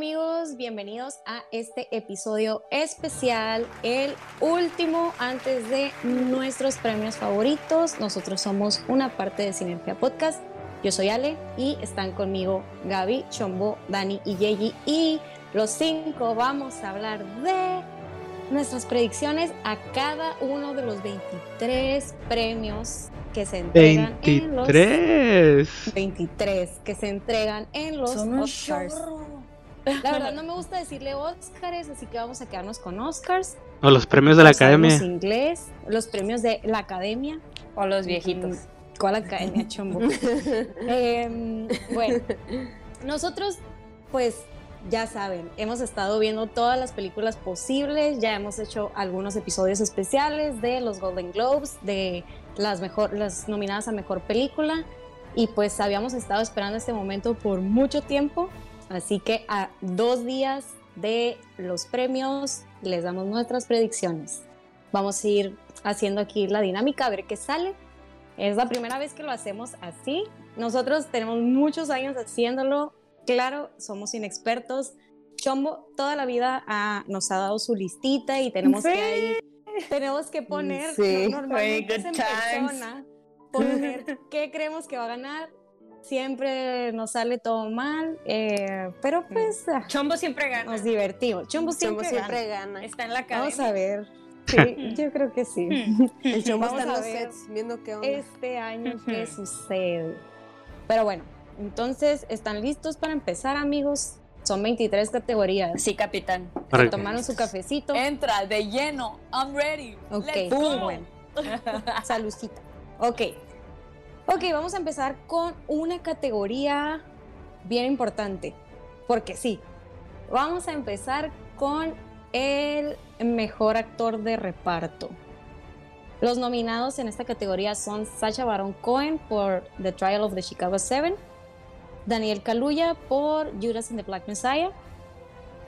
amigos, bienvenidos a este episodio especial, el último antes de nuestros premios favoritos. Nosotros somos una parte de Sinergia Podcast. Yo soy Ale y están conmigo Gaby, Chombo, Dani y Yeji. Y los cinco vamos a hablar de nuestras predicciones a cada uno de los 23 premios que se entregan 23. en los 23 que se entregan en los Oscars. La verdad no me gusta decirle Oscars, así que vamos a quedarnos con Oscars. O los premios de la academia. inglés, los premios de la academia. O los viejitos. ¿Cuál academia, chombo? Em, bueno, nosotros, pues ya saben, hemos estado viendo todas las películas posibles, ya hemos hecho algunos episodios especiales de los Golden Globes, de las, mejor, las nominadas a mejor película, y pues habíamos estado esperando este momento por mucho tiempo Así que a dos días de los premios les damos nuestras predicciones. Vamos a ir haciendo aquí la dinámica a ver qué sale. Es la primera vez que lo hacemos así. Nosotros tenemos muchos años haciéndolo. Claro, somos inexpertos. Chombo toda la vida nos ha dado su listita y tenemos que tenemos que poner normalmente en persona poner qué creemos que va a ganar siempre nos sale todo mal, eh, pero mm. pues... Ah, Chombo siempre gana. Nos divertimos. Chombo siempre, gana. Está en la cabeza. Vamos a ver. Sí, yo creo que sí. El Chombo está en los sets viendo qué onda. Este año qué sucede. Pero bueno, entonces, ¿están listos para empezar, amigos? Son 23 categorías. Sí, capitán. tomaron su cafecito. Entra de lleno. I'm ready. Ok, Let's bueno. Salucita. Ok, Ok, vamos a empezar con una categoría bien importante, porque sí, vamos a empezar con el mejor actor de reparto. Los nominados en esta categoría son Sacha Baron Cohen por The Trial of the Chicago Seven, Daniel Kaluuya por Judas and the Black Messiah,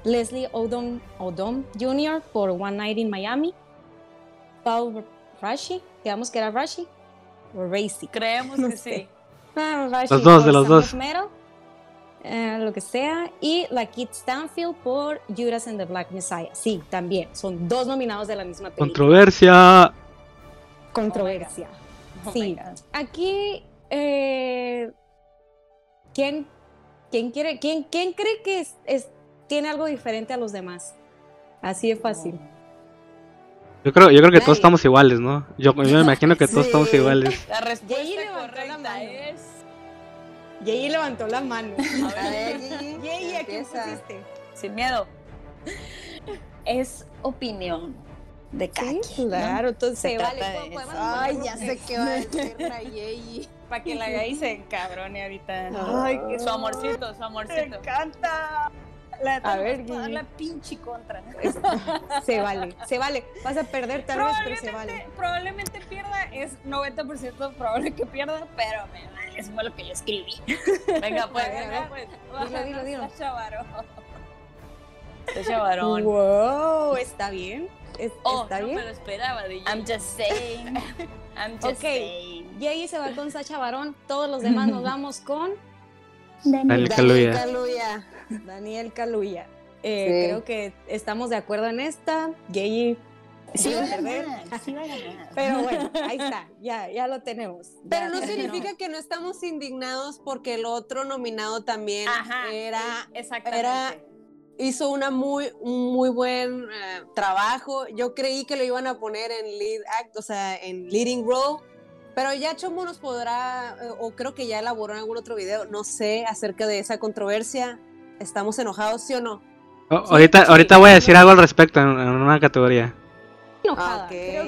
Leslie Odom, Jr. por One Night in Miami, Paul Rashi, digamos que era Rashi, o Racy. Creemos que sí. Ah, los dos, de los dos. Eh, lo que sea. Y la Kit Stanfield por Judas and the Black Messiah. Sí, también. Son dos nominados de la misma película. Controversia. Controversia. Oh sí. Aquí. Eh, ¿quién, ¿Quién quiere. ¿Quién, quién cree que es, tiene algo diferente a los demás? Así de fácil. Yo creo, yo creo que todos estamos iguales, ¿no? Yo, me imagino que todos estamos iguales. La respuesta correcta es. Yeyi levantó la mano. A ver, Yeyi, ¿a qué pusiste? Sin miedo. Es opinión de cada sí, Claro, entonces se vale. Ay, ya sé qué va a decir Yeyi. Para que la Yeyi se encabrone ahorita. Ay, que su amorcito, su amorcito. Me encanta. La a ver, la pinche contra. Se vale, se vale. Vas a perder tal vez, pero se vale. Probablemente pierda, es 90% probable que pierda, pero me vale, eso fue lo que yo escribí. Venga, pues, venga, pues. Dilo, dilo, dilo. Wow, está bien. oh, está no bien. me lo esperaba. De I'm just saying. I'm just okay. saying. Jay se va con Sacha Barón. Todos los demás nos vamos con Daniel Kaluuya. Daniel Kaluuya. Eh, creo que estamos de acuerdo en esta. Gay Sí va a perder. Pero bueno, ahí está, ya, ya lo tenemos. Pero no significa que no estamos indignados porque el otro nominado también era, era hizo una muy muy buen eh, trabajo. Yo creí que lo iban a poner en lead act, o sea, en leading role pero ya Chomo nos podrá, eh, o creo que ya elaboró en algún otro video, no sé, acerca de esa controversia. ¿Estamos enojados, sí o no? ahorita, ahorita voy a decir algo al respecto en, una categoría. Enojada. Creo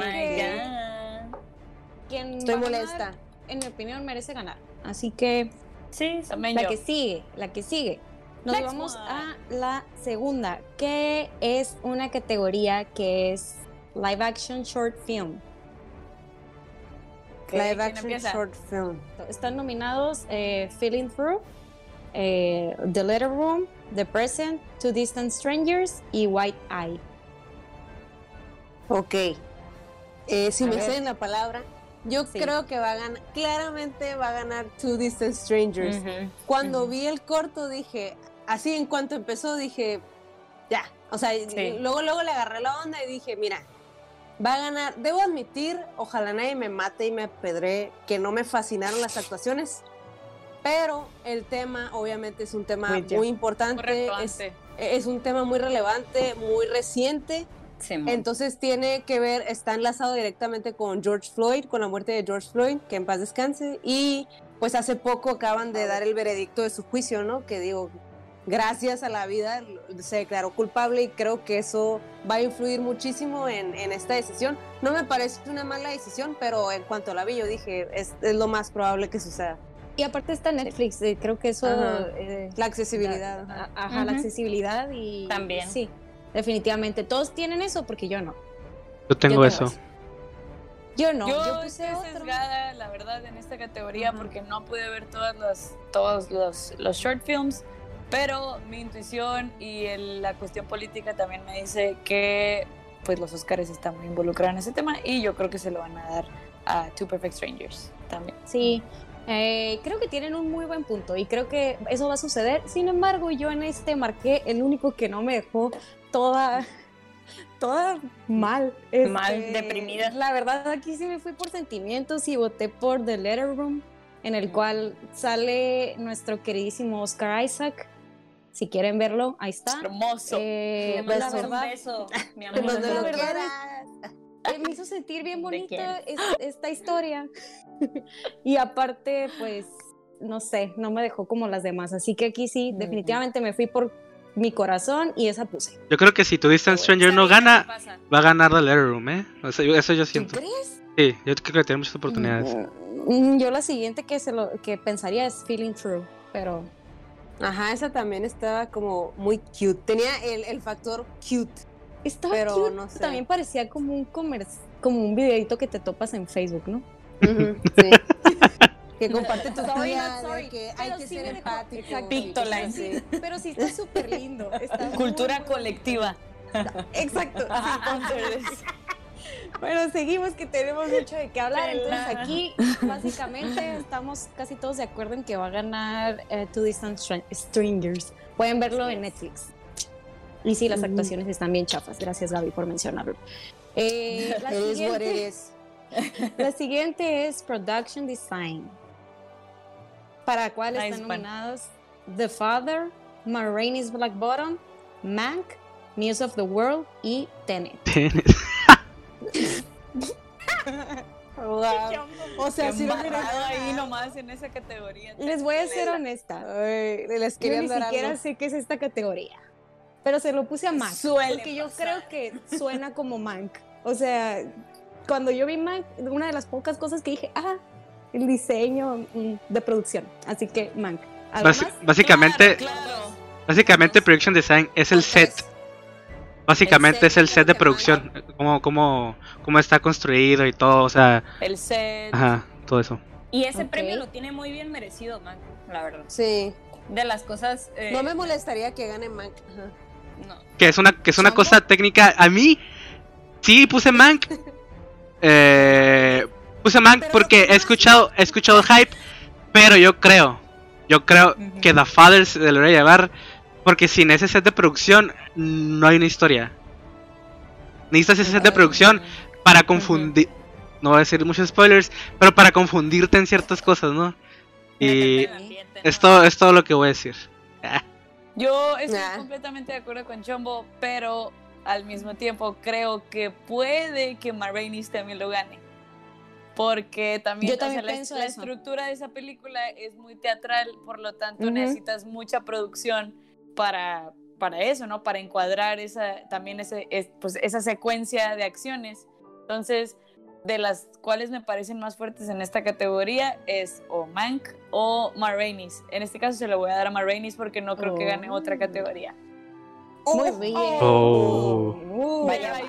Estoy molesta. en mi opinión, merece ganar. Así que. Sí, también La que sigue, la que sigue. Nos vamos a la segunda, que es una categoría que es Live Action Short Film. Live action short film. Están nominados eh, Feeling Through, eh, The Letter Room, The Present, Two Distant Strangers y White Eye. Ok. Eh, si me sé la palabra, yo creo que va a ganar, claramente va a ganar Two Distant Strangers. Cuando vi el corto dije, así en cuanto empezó dije, ya, o sea, luego, luego le agarré la onda y dije, mira, va a ganar. Debo admitir, ojalá nadie me mate y me apedré, que no me fascinaron las actuaciones, pero el tema obviamente es un tema muy, importante, es, un tema muy relevante, muy reciente. Entonces tiene que ver, está enlazado directamente con George Floyd, con la muerte de George Floyd, que en paz descanse, y pues hace poco acaban de dar el veredicto de su juicio, ¿no? Que digo, gracias a la vida se declaró culpable y creo que eso va a influir muchísimo en, esta decisión. No me parece una mala decisión, pero en cuanto la vi yo dije, es, lo más probable que suceda. Y aparte está Netflix, eh, creo que eso... Eh, la accesibilidad. ajá, la accesibilidad y... También. Sí, definitivamente. Todos tienen eso porque yo no. Yo tengo eso. Yo no. Yo, puse estoy sesgada, la verdad, en esta categoría porque no pude ver todas las, todos los, los short films pero mi intuición y la cuestión política también me dice que pues los Oscars están muy involucrados en ese tema y yo creo que se lo van a dar a Two Perfect Strangers también. Sí, eh, creo que tienen un muy buen punto y creo que eso va a suceder. Sin embargo, yo en este marqué el único que no me dejó toda, toda mal. mal, este, deprimida. La verdad, aquí sí me fui por sentimientos y voté por The Letter Room, en el cual sale nuestro queridísimo Oscar Isaac si quieren verlo, ahí está. Hermoso. Eh, me la verdad, beso, mi amor. Eh, me hizo sentir bien bonita esta historia. y aparte, pues, no sé, no me dejó como las demás. Así que aquí sí, definitivamente me fui por mi corazón y esa puse. Yo creo que si tu Distant Stranger no gana, va a ganar The Letter Room, ¿eh? eso yo siento. crees? Sí, yo creo que tiene muchas oportunidades. Mm, yo la siguiente que, se lo, que pensaría es Feeling True, pero Ajá, esa también estaba como muy cute. Tenía el, el factor cute. Estaba pero cute. no sé. También parecía como un comercio, como un videito que te topas en Facebook, ¿no? sí. que comparte tu vida, que hay que ser empático. Pictoline. Sí. Pero sí está súper lindo. Cultura colectiva. Exacto. Sí, bueno, seguimos que tenemos mucho de qué hablar. Entonces aquí básicamente estamos casi todos de acuerdo en que va a ganar eh, Two Distant Strangers. Pueden verlo en Netflix. Y sí, las actuaciones están bien chafas. Gracias Gaby por mencionarlo. Eh, la, siguiente, la siguiente es Production Design. Para cuál están nominados The Father, Ma Rainey's Black Bottom, Mank, News of the World y Tenet. Tenet. O sea, si lo ahí nomás en esa categoría. Les voy a ser honesta. les quería Yo ni siquiera sé qué es esta categoría. Pero se lo puse a Mank. porque yo creo que suena como Mank. O sea, cuando yo vi Mank, una de las pocas cosas que dije, ah, el diseño mm, de producción. Así que Mank. básicamente, básicamente Production Design es el set Básicamente es el set de producción, cómo, cómo, cómo está construido y todo, o sea... El set. Ajá, todo eso. Y ese premio lo tiene muy bien merecido, Mank, la verdad. Sí. De las cosas... Eh, no me molestaría que gane Mank. No. Que es una, que es una cosa técnica. A mí, sí, puse Mank. eh, puse Mank porque he escuchado, he escuchado hype, pero yo creo, yo creo que The Father se debería llevar porque sin ese set de producción no hay una historia. Necesitas ese set de producción para confundir. No voy a decir muchos spoilers, pero para confundirte en ciertas cosas, ¿no? Y esto es todo lo que voy a decir. Yo estoy completamente de acuerdo con Chombo, pero al mismo tiempo creo que puede que Marrainis también lo gane. Porque también, la, estructura de esa película es muy teatral, por lo tanto necesitas mucha producción para, para eso, ¿no? Para encuadrar esa, también ese, pues, esa secuencia de acciones. Entonces, de las cuales me parecen más fuertes en esta categoría es o Mank o Marrainis. En este caso se lo voy a dar a Marrainis porque no creo que gane otra categoría. Muy bien. Oh. Uh, vaya, vaya.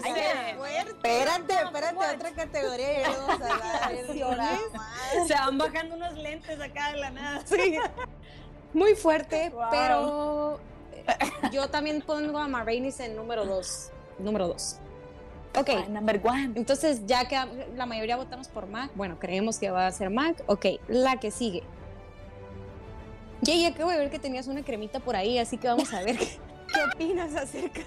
Espérate, espérate, otra categoría y Se van bajando unos lentes acá de la nada. Sí. Muy fuerte, pero yo también pongo a Marrainis en número 2. Número 2. Ok. Ah, number one. Entonces, ya que la mayoría votamos por Mac, bueno, creemos que va a ser Mac. Ok, la que sigue. Jay, acabo de ver que tenías una cremita por ahí, así que vamos a ver qué, opinas acerca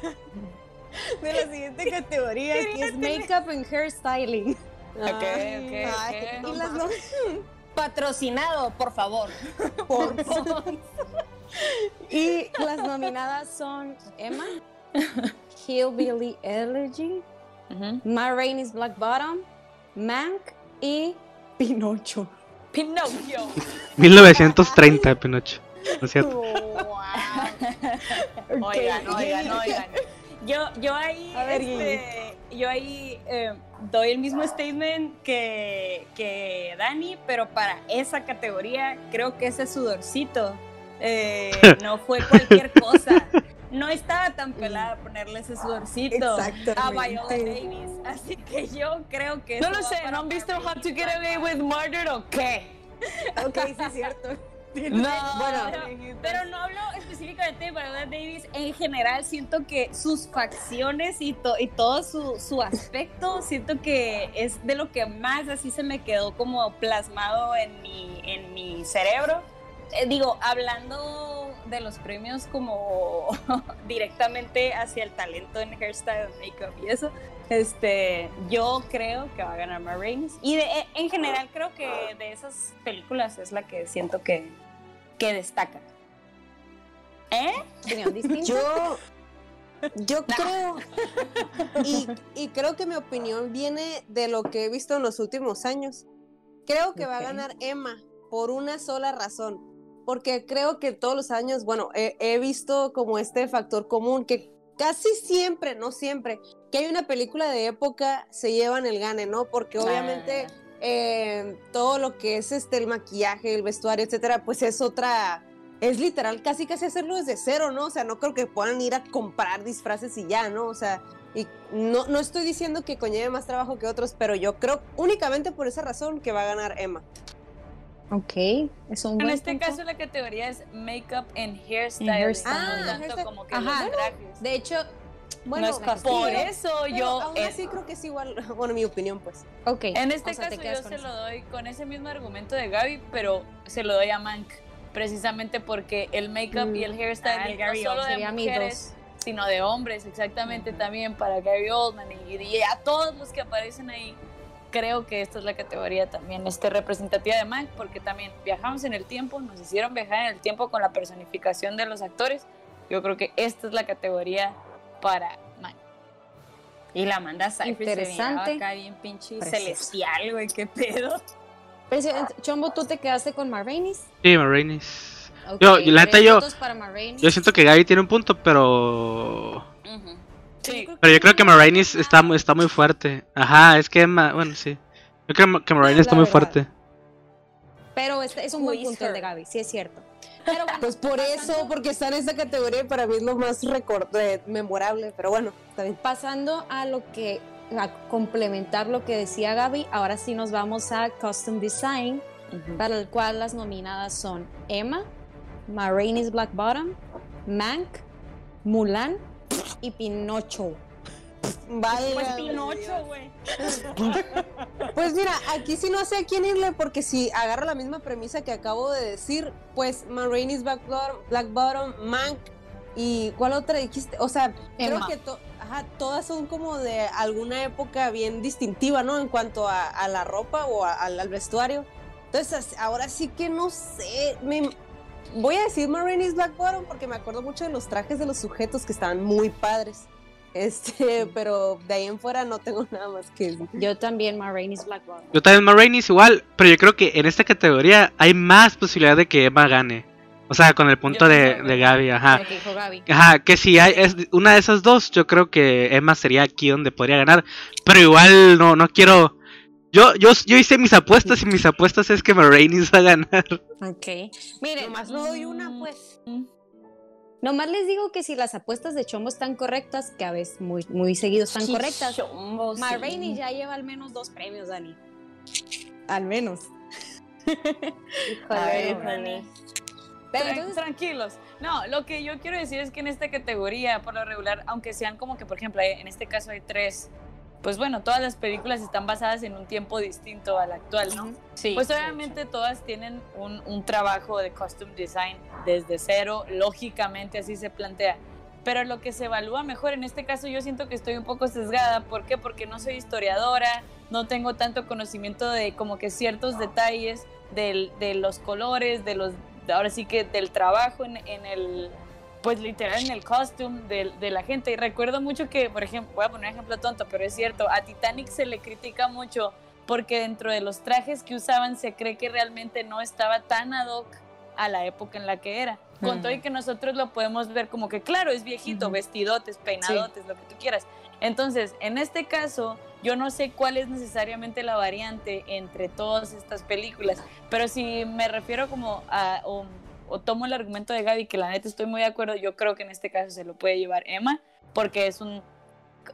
de la siguiente categoría, que es Makeup and Hairstyling. Ok, ok, okay. Patrocinado, por favor. Por favor. y las nominadas son Emma, Hillbilly Elegy, uh Ma Rainey's Black Bottom, Mank y Pinocho. Pinocchio. 1930, Pinocho. ¿No es cierto? Oigan, oigan, oigan. Yo, yo ahí, este, yo ahí eh, doy el mismo statement que, que Dani, pero para esa categoría creo que ese sudorcito eh, no fue cualquier cosa. No estaba tan pelada ponerle ese sudorcito a Viola Davis. Así que yo creo que. No lo sé, ¿no han visto How to Get Away with Murder o qué? Ok, sí, es cierto. No, bueno, pero, no hablo específicamente de Viola Davis. En general, siento que sus facciones y, y todo su, su, aspecto, siento que es de lo que más así se me quedó como plasmado en mi, en mi cerebro. Eh, digo, hablando de los premios como directamente hacia el talento en hairstyle, makeup y eso, este, yo creo que va a ganar Ma Y de, eh, en general creo que de esas películas es la que siento que, que destaca. ¿Eh? Yo, yo creo, y, y, creo que mi opinión viene de lo que he visto en los últimos años. Creo que va a ganar Emma por una sola razón porque creo que todos los años, bueno, he, visto como este factor común que casi siempre, no siempre, que hay una película de época se llevan el gane, ¿no? Porque obviamente eh, todo lo que es este el maquillaje, el vestuario, etcétera, pues es otra, es literal casi casi hacerlo desde cero, ¿no? O sea, no creo que puedan ir a comprar disfraces y ya, ¿no? O sea, y no, no estoy diciendo que conlleve más trabajo que otros, pero yo creo únicamente por esa razón que va a ganar Emma. Ok, es un En este caso la categoría es Makeup and Hairstyle, ah, tanto como que los trajes. De hecho, bueno, por eso yo aún así creo que es igual, bueno, mi opinión pues. Ok. En este caso yo se lo doy con ese mismo argumento de Gaby, pero se lo doy a Mank precisamente porque el makeup y el mm. hairstyle no solo de mujeres, sino de hombres, exactamente también para Gary Oldman y a todos los que aparecen ahí creo que esta es la categoría también este, representativa de Mank, porque también viajamos en el tiempo, nos hicieron viajar en el tiempo con la personificación de los actores. Yo creo que esta es la categoría para Mank. Y la manda Cypher Interesante. acá bien pinche celestial, güey, qué pedo. Chombo, ¿tú te quedaste con Marrainis? Sí, Marrainis. yo, la neta, yo, yo siento que Gaby tiene un punto, pero... Pero yo creo que Marrainis está, está muy fuerte. Ajá, es que, bueno, sí. Yo creo que Marrainis está muy fuerte. Pero es, es un buen punto el de Gaby, sí es cierto. Pero pues por eso, porque está en esa categoría para mí es lo más eh, memorable, pero bueno, está bien. Pasando a lo que, a complementar lo que decía Gaby, ahora sí nos vamos a Custom Design, para el cual las nominadas son Emma, Marrainis Black Bottom, Mank, Mulan y Pinocho. Vale. Pues Pinocho, güey. Pues mira, aquí sí no sé a quién irle porque si agarro la misma premisa que acabo de decir, pues Marraine's Black Bottom, Black Bottom, Mank y ¿cuál otra dijiste? O sea, creo que todas son como de alguna época bien distintiva, ¿no? En cuanto a, la ropa o al vestuario. Entonces, ahora sí que no sé, me, voy a decir Marini's Black Bottom porque me acuerdo mucho de los trajes de los sujetos que estaban muy padres. Este, pero de ahí en fuera no tengo nada más que decir. Yo también Marini's Black Bottom. Yo también Marini's igual, pero yo creo que en esta categoría hay más posibilidad de que Emma gane. O sea, con el punto de, de, Gaby, ajá. Ajá, que si hay es una de esas dos, yo creo que Emma sería aquí donde podría ganar. Pero igual no, no quiero yo, yo, yo hice mis apuestas y mis apuestas es que Marrainis va a ganar. Ok. Miren, nomás no doy una, pues. Nomás les digo que si las apuestas de Chombo están correctas, que a veces muy, muy seguido están correctas, Chombo, ya lleva al menos dos premios, Dani. Al menos. Joder, Pero tranquilos. No, lo que yo quiero decir es que en esta categoría, por lo regular, aunque sean como que, por ejemplo, en este caso hay tres pues bueno, todas las películas están basadas en un tiempo distinto al actual, ¿no? Sí. Pues obviamente todas tienen un, un trabajo de costume design desde cero, lógicamente así se plantea pero lo que se evalúa mejor, en este caso yo siento que estoy un poco sesgada, ¿por qué? Porque no soy historiadora, no tengo tanto conocimiento de como que ciertos detalles del, de los colores, de los, ahora sí que del trabajo en, en el, pues literal en el costume de, de, la gente. Y recuerdo mucho que, por ejemplo, voy a poner un ejemplo tonto, pero es cierto, a Titanic se le critica mucho porque dentro de los trajes que usaban se cree que realmente no estaba tan ad hoc a la época en la que era. Con todo y que nosotros lo podemos ver como que, claro, es viejito, vestidotes, peinadotes, lo que tú quieras. Entonces, en este caso, yo no sé cuál es necesariamente la variante entre todas estas películas, pero si me refiero como a, o, tomo el argumento de Gaby, que la neta estoy muy de acuerdo, yo creo que en este caso se lo puede llevar Emma, porque es un,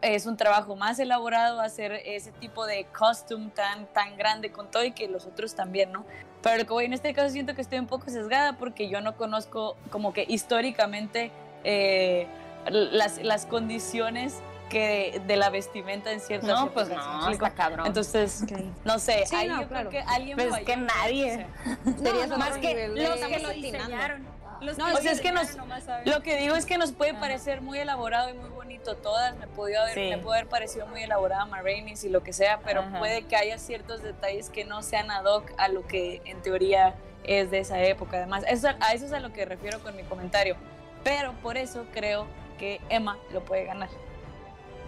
es un trabajo más elaborado hacer ese tipo de costume tan, tan grande con todo y que los otros también, ¿no? Pero como en este caso siento que estoy un poco sesgada porque yo no conozco como que históricamente eh, las, las condiciones que de la vestimenta en ciertas No, pues no, está cabrón. Entonces, no sé, ahí yo creo que alguien pues es que nadie. No, más que los que lo diseñaron no, es que nos, lo que digo es que nos puede parecer muy elaborado y muy bonito todas. Me, podía haber, me puede haber parecido muy elaborada Marrainis y lo que sea, pero puede que haya ciertos detalles que no sean ad hoc a lo que en teoría es de esa época. Además, eso, a eso es a lo que refiero con mi comentario. Pero por eso creo que Emma lo puede ganar.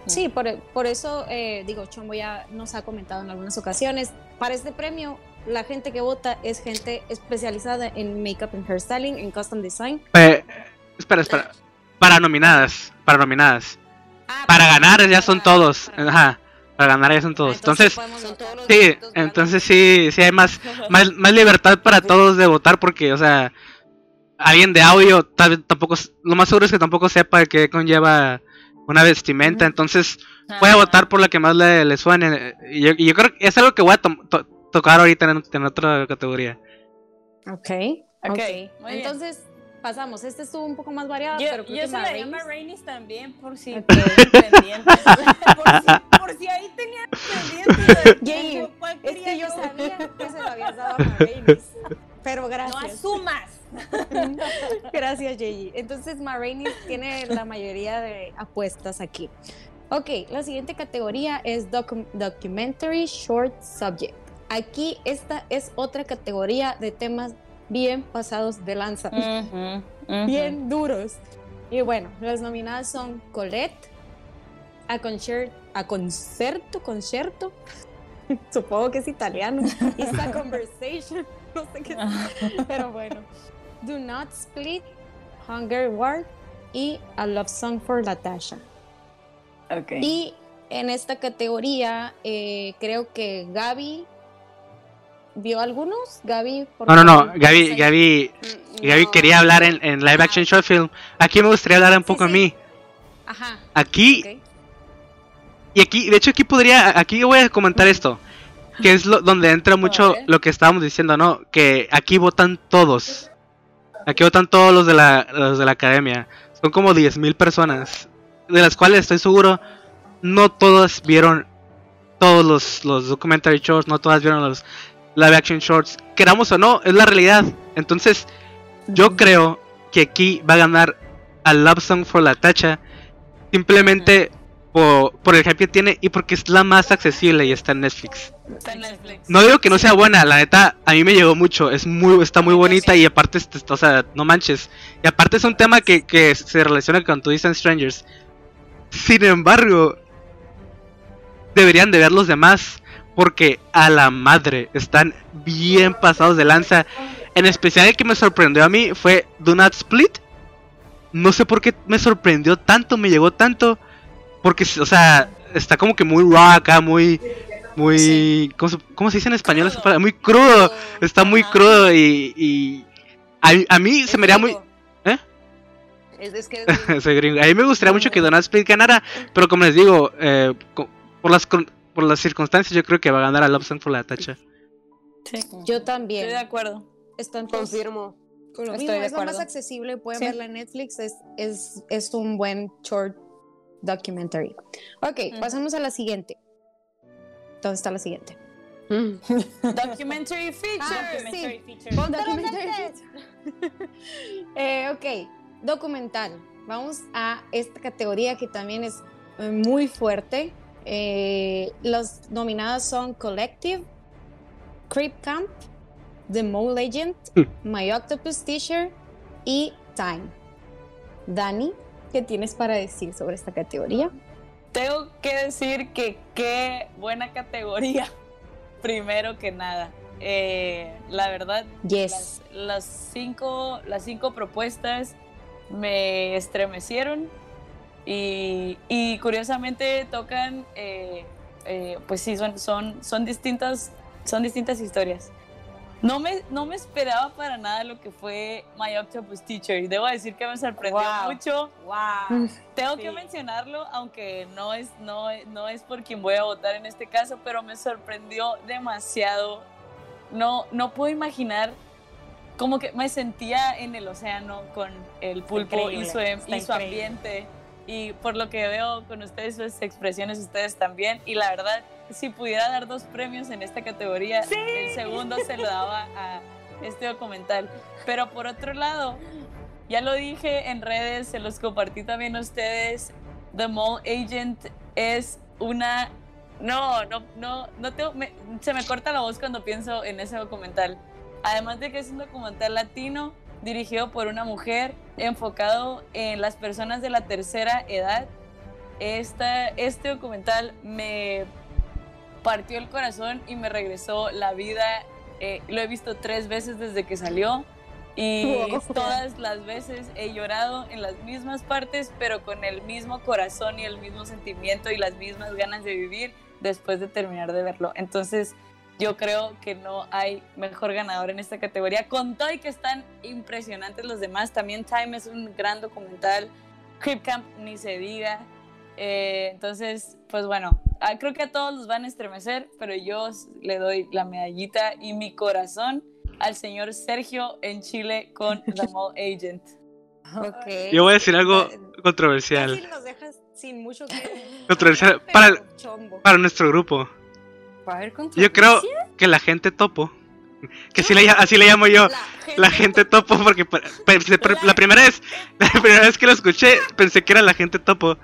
Sí, por, por eso, eh, digo, Chombo ya nos ha comentado en algunas ocasiones, para este premio la gente que vota es gente especializada en makeup and hairstyling, en custom design. Eh, espera, espera. Para nominadas, para nominadas. Ah, para ganar ya son todos. Ajá. Para ganar ya son todos. Ah, entonces, sí, entonces sí, sí hay más, más, más libertad para todos de votar porque, o sea, alguien de audio tampoco, lo más seguro es que tampoco sepa qué conlleva una vestimenta, entonces puede votar por la que más le, suene. Y yo, yo, creo que es algo que voy a tocar ahorita en, otra categoría. Ok, ok. Entonces, pasamos. Este estuvo un poco más variado, yo, pero creo yo que se la llama Rainis también, por si pendientes. por, si, ahí tenían pendientes. Jay, es que yo sabía que se lo habías dado a Rainis. Pero gracias. No asumas. gracias, Jay. Entonces, Marrainis tiene la mayoría de apuestas aquí. Ok, la siguiente categoría es Documentary Short Subject. Aquí esta es otra categoría de temas bien pasados de lanza, bien duros. Y bueno, las nominadas son Colette, A, Concert, a Concerto, Concerto, supongo que es italiano, It's Conversation, no sé qué es, pero bueno. Do Not Split, Hunger War y A Love Song for Latasha. Okay. Y en esta categoría eh, creo que Gaby vio algunos, Gaby. No, no, no, Gaby, Gaby, mm, Gaby quería hablar en, en, live action short film. Aquí me gustaría hablar un poco a mí. Ajá. Aquí. Y aquí, de hecho aquí podría, aquí voy a comentar esto, que es lo, donde entra mucho lo que estábamos diciendo, ¿no? Que aquí votan todos. Aquí votan todos los de la, los de la academia. Son como 10.000 personas, de las cuales estoy seguro no todas vieron todos los, los documentary shorts, no todas vieron los live action shorts. Queramos o no, es la realidad. Entonces, yo creo que aquí va a ganar a Love Song for la Tacha. Simplemente por, por, el hype que tiene y porque es la más accesible y está en Netflix. No digo que no sea buena, la neta, a mí me llegó mucho. Es muy, está muy bonita y aparte, o sea, no manches. Y aparte es un tema que, que se relaciona con Tu Distant Strangers. Sin embargo, deberían de ver los demás porque a la madre están bien pasados de lanza. En especial el que me sorprendió a mí fue Do Not Split. No sé por qué me sorprendió tanto, me llegó tanto. Porque, o sea, está como que muy raw acá, muy. Muy. ¿cómo, se dice en español? Muy crudo. Está muy crudo y. y a, mí se me haría muy. ¿Eh? Es, que A mí me gustaría mucho que Donald Split ganara, pero como les digo, eh, por las por las circunstancias, yo creo que va a ganar a Love Song for la tacha. Sí. Yo también. Estoy de acuerdo. Están Confirmo. es lo más accesible, pueden verla en Netflix, es, es, es, un buen short documentary. Ok, pasamos a la siguiente. ¿Dónde está la siguiente? Mm. Documentary feature. Ah, Documentary feature. eh, ok, documental. Vamos a esta categoría que también es eh, muy fuerte. Eh, las nominadas son Collective, Creep Camp, The Mole Agent, hmm. My Octopus Teacher y Time. Dani, ¿qué tienes para decir sobre esta categoría? Tengo que decir que qué buena categoría, primero que nada. Eh, la verdad, las, cinco, las cinco propuestas me estremecieron y, curiosamente tocan, eh, eh, pues sí, son, son, son, distintas, son distintas historias. No me, no me esperaba para nada lo que fue My Octopus Teacher. Debo decir que me sorprendió mucho. Wow. Tengo que mencionarlo, aunque no es, no, no es por quien voy a votar en este caso, pero me sorprendió demasiado. No, no puedo imaginar como que me sentía en el océano con el pulpo y su, y su ambiente. Y por lo que veo con ustedes, sus expresiones, ustedes también. Y la verdad, si pudiera dar dos premios en esta categoría, el segundo se lo daba a este documental. Pero por otro lado, ya lo dije en redes, se los compartí también a ustedes. The Mole Agent es una. No, no, no, no tengo. se me corta la voz cuando pienso en ese documental. Además de que es un documental latino dirigido por una mujer enfocado en las personas de la tercera edad. Esta, este documental me partió el corazón y me regresó la vida. Eh, lo he visto tres veces desde que salió y todas las veces he llorado en las mismas partes, pero con el mismo corazón y el mismo sentimiento y las mismas ganas de vivir después de terminar de verlo. Entonces, yo creo que no hay mejor ganador en esta categoría. Con todo y que están impresionantes los demás, también Time es un gran documental. Crip Camp ni se diga. Eh, entonces, pues bueno, ah, creo que a todos los van a estremecer, pero yo le doy la medallita y mi corazón al señor Sergio en Chile con The Mole Agent. Okay. Yo voy a decir algo controversial. nos dejas sin mucho que... Controversial para, para nuestro grupo. Yo creo que la gente topo. Que así le, así le llamo yo, la gente, topo, porque la primera vez, la primera vez que lo escuché pensé que era la gente topo.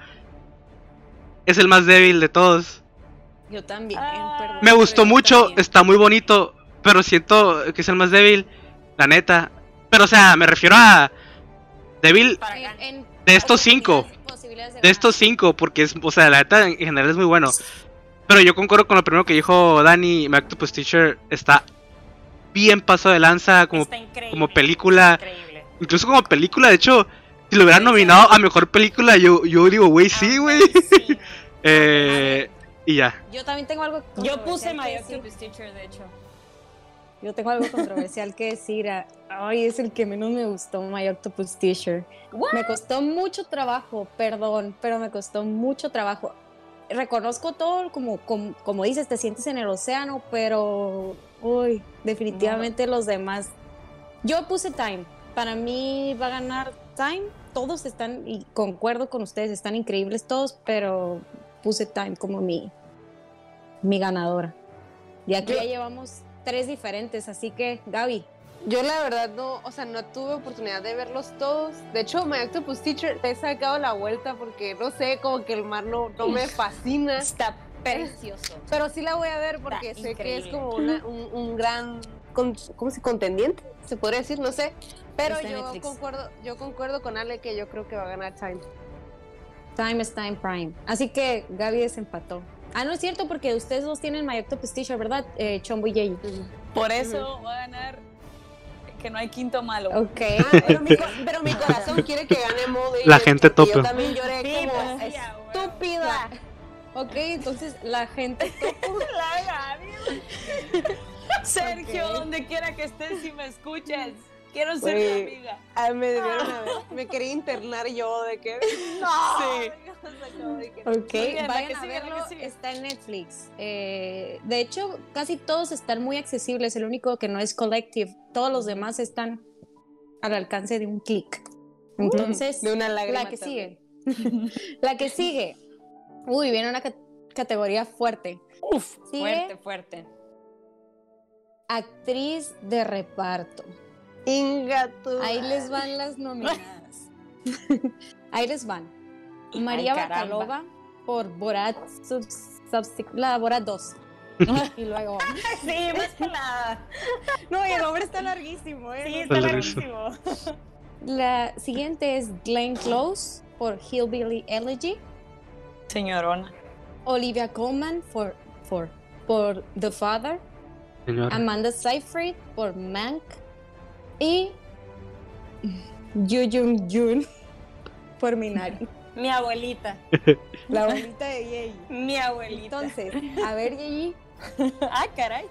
Es el más débil de todos. Yo también. Me gustó mucho, está muy bonito, pero siento que es el más débil, la neta. Pero o sea, me refiero a débil de estos cinco. De estos cinco, porque es, o sea, la neta en general es muy bueno. Pero yo concuerdo con lo primero que dijo Dani, My Octopus Teacher está bien paso de lanza como, como película. Incluso como película, de hecho, si lo hubieran nominado a mejor película, yo, yo digo, güey, sí, güey. eh, y ya. Yo también tengo algo Yo puse My Octopus Teacher, de hecho. Yo tengo algo controversial que decir. Ay, es el que menos me gustó, My Octopus Teacher. Me costó mucho trabajo, perdón, pero me costó mucho trabajo reconozco todo, como, como, dices, te sientes en el océano, pero, uy, definitivamente los demás. Yo puse Time. Para mí va a ganar Time. Todos están, y concuerdo con ustedes, están increíbles todos, pero puse Time como mi, mi ganadora. Y aquí ya llevamos tres diferentes, así que, Gaby, yo la verdad no, o sea, no tuve oportunidad de verlos todos. De hecho, My Octopus Teacher te he sacado la vuelta porque no sé, como que el mar no, no me fascina. Está precioso. Pero sí la voy a ver porque sé que es como un, gran, ¿cómo se contendiente? Se podría decir, no sé. Pero yo concuerdo, yo concuerdo con Ale que yo creo que va a ganar Time. Time is Time Prime. Así que Gaby desempató. Ah, no es cierto porque ustedes dos tienen My Octopus Teacher, ¿verdad? Eh, Chombo y Jay. Por eso va a ganar que no hay quinto malo. Ok. Ah, pero, mi, corazón quiere que gane Molly. La gente tope. Yo también lloré como pues, estúpida. Ok, entonces la gente topo. la Sergio, donde quiera que estés, si me escuches. Quiero ser tu amiga. Ay, me debieron Me quería internar yo de que. No. Sí. Ok, vayan a verlo. Está en Netflix. Eh, de hecho, casi todos están muy accesibles. El único que no es Collective. Todos los demás están al alcance de un clic. Uh, Entonces, de una lágrima la que sigue. la que sigue. Uy, viene una categoría fuerte. Uf, fuerte, fuerte. Actriz de reparto. Ingato. Ahí les van las nominadas. Ahí les van. María Bakalova por Borat, la Borat 2. y luego. sí, más que nada. No, y el nombre está larguísimo, ¿eh? Sí, está larguísimo. La siguiente es Glenn Close por Hillbilly Elegy. Señorona. Olivia Colman por, por, por The Father. Amanda Seyfried por Mank. Y Yu Jung Jun por Minari. Mi abuelita. La abuelita de Yeji. Mi abuelita. Entonces, a ver, Yeji. ah, caray.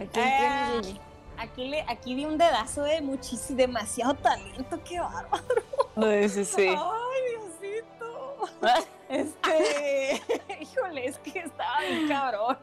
¿A quién ah, Yeji? Aquí, le, aquí vi un dedazo de muchísimo, demasiado talento, qué bárbaro. Ay, sí, sí. Ay, Diosito. Este, híjole, es que estaba bien cabrón.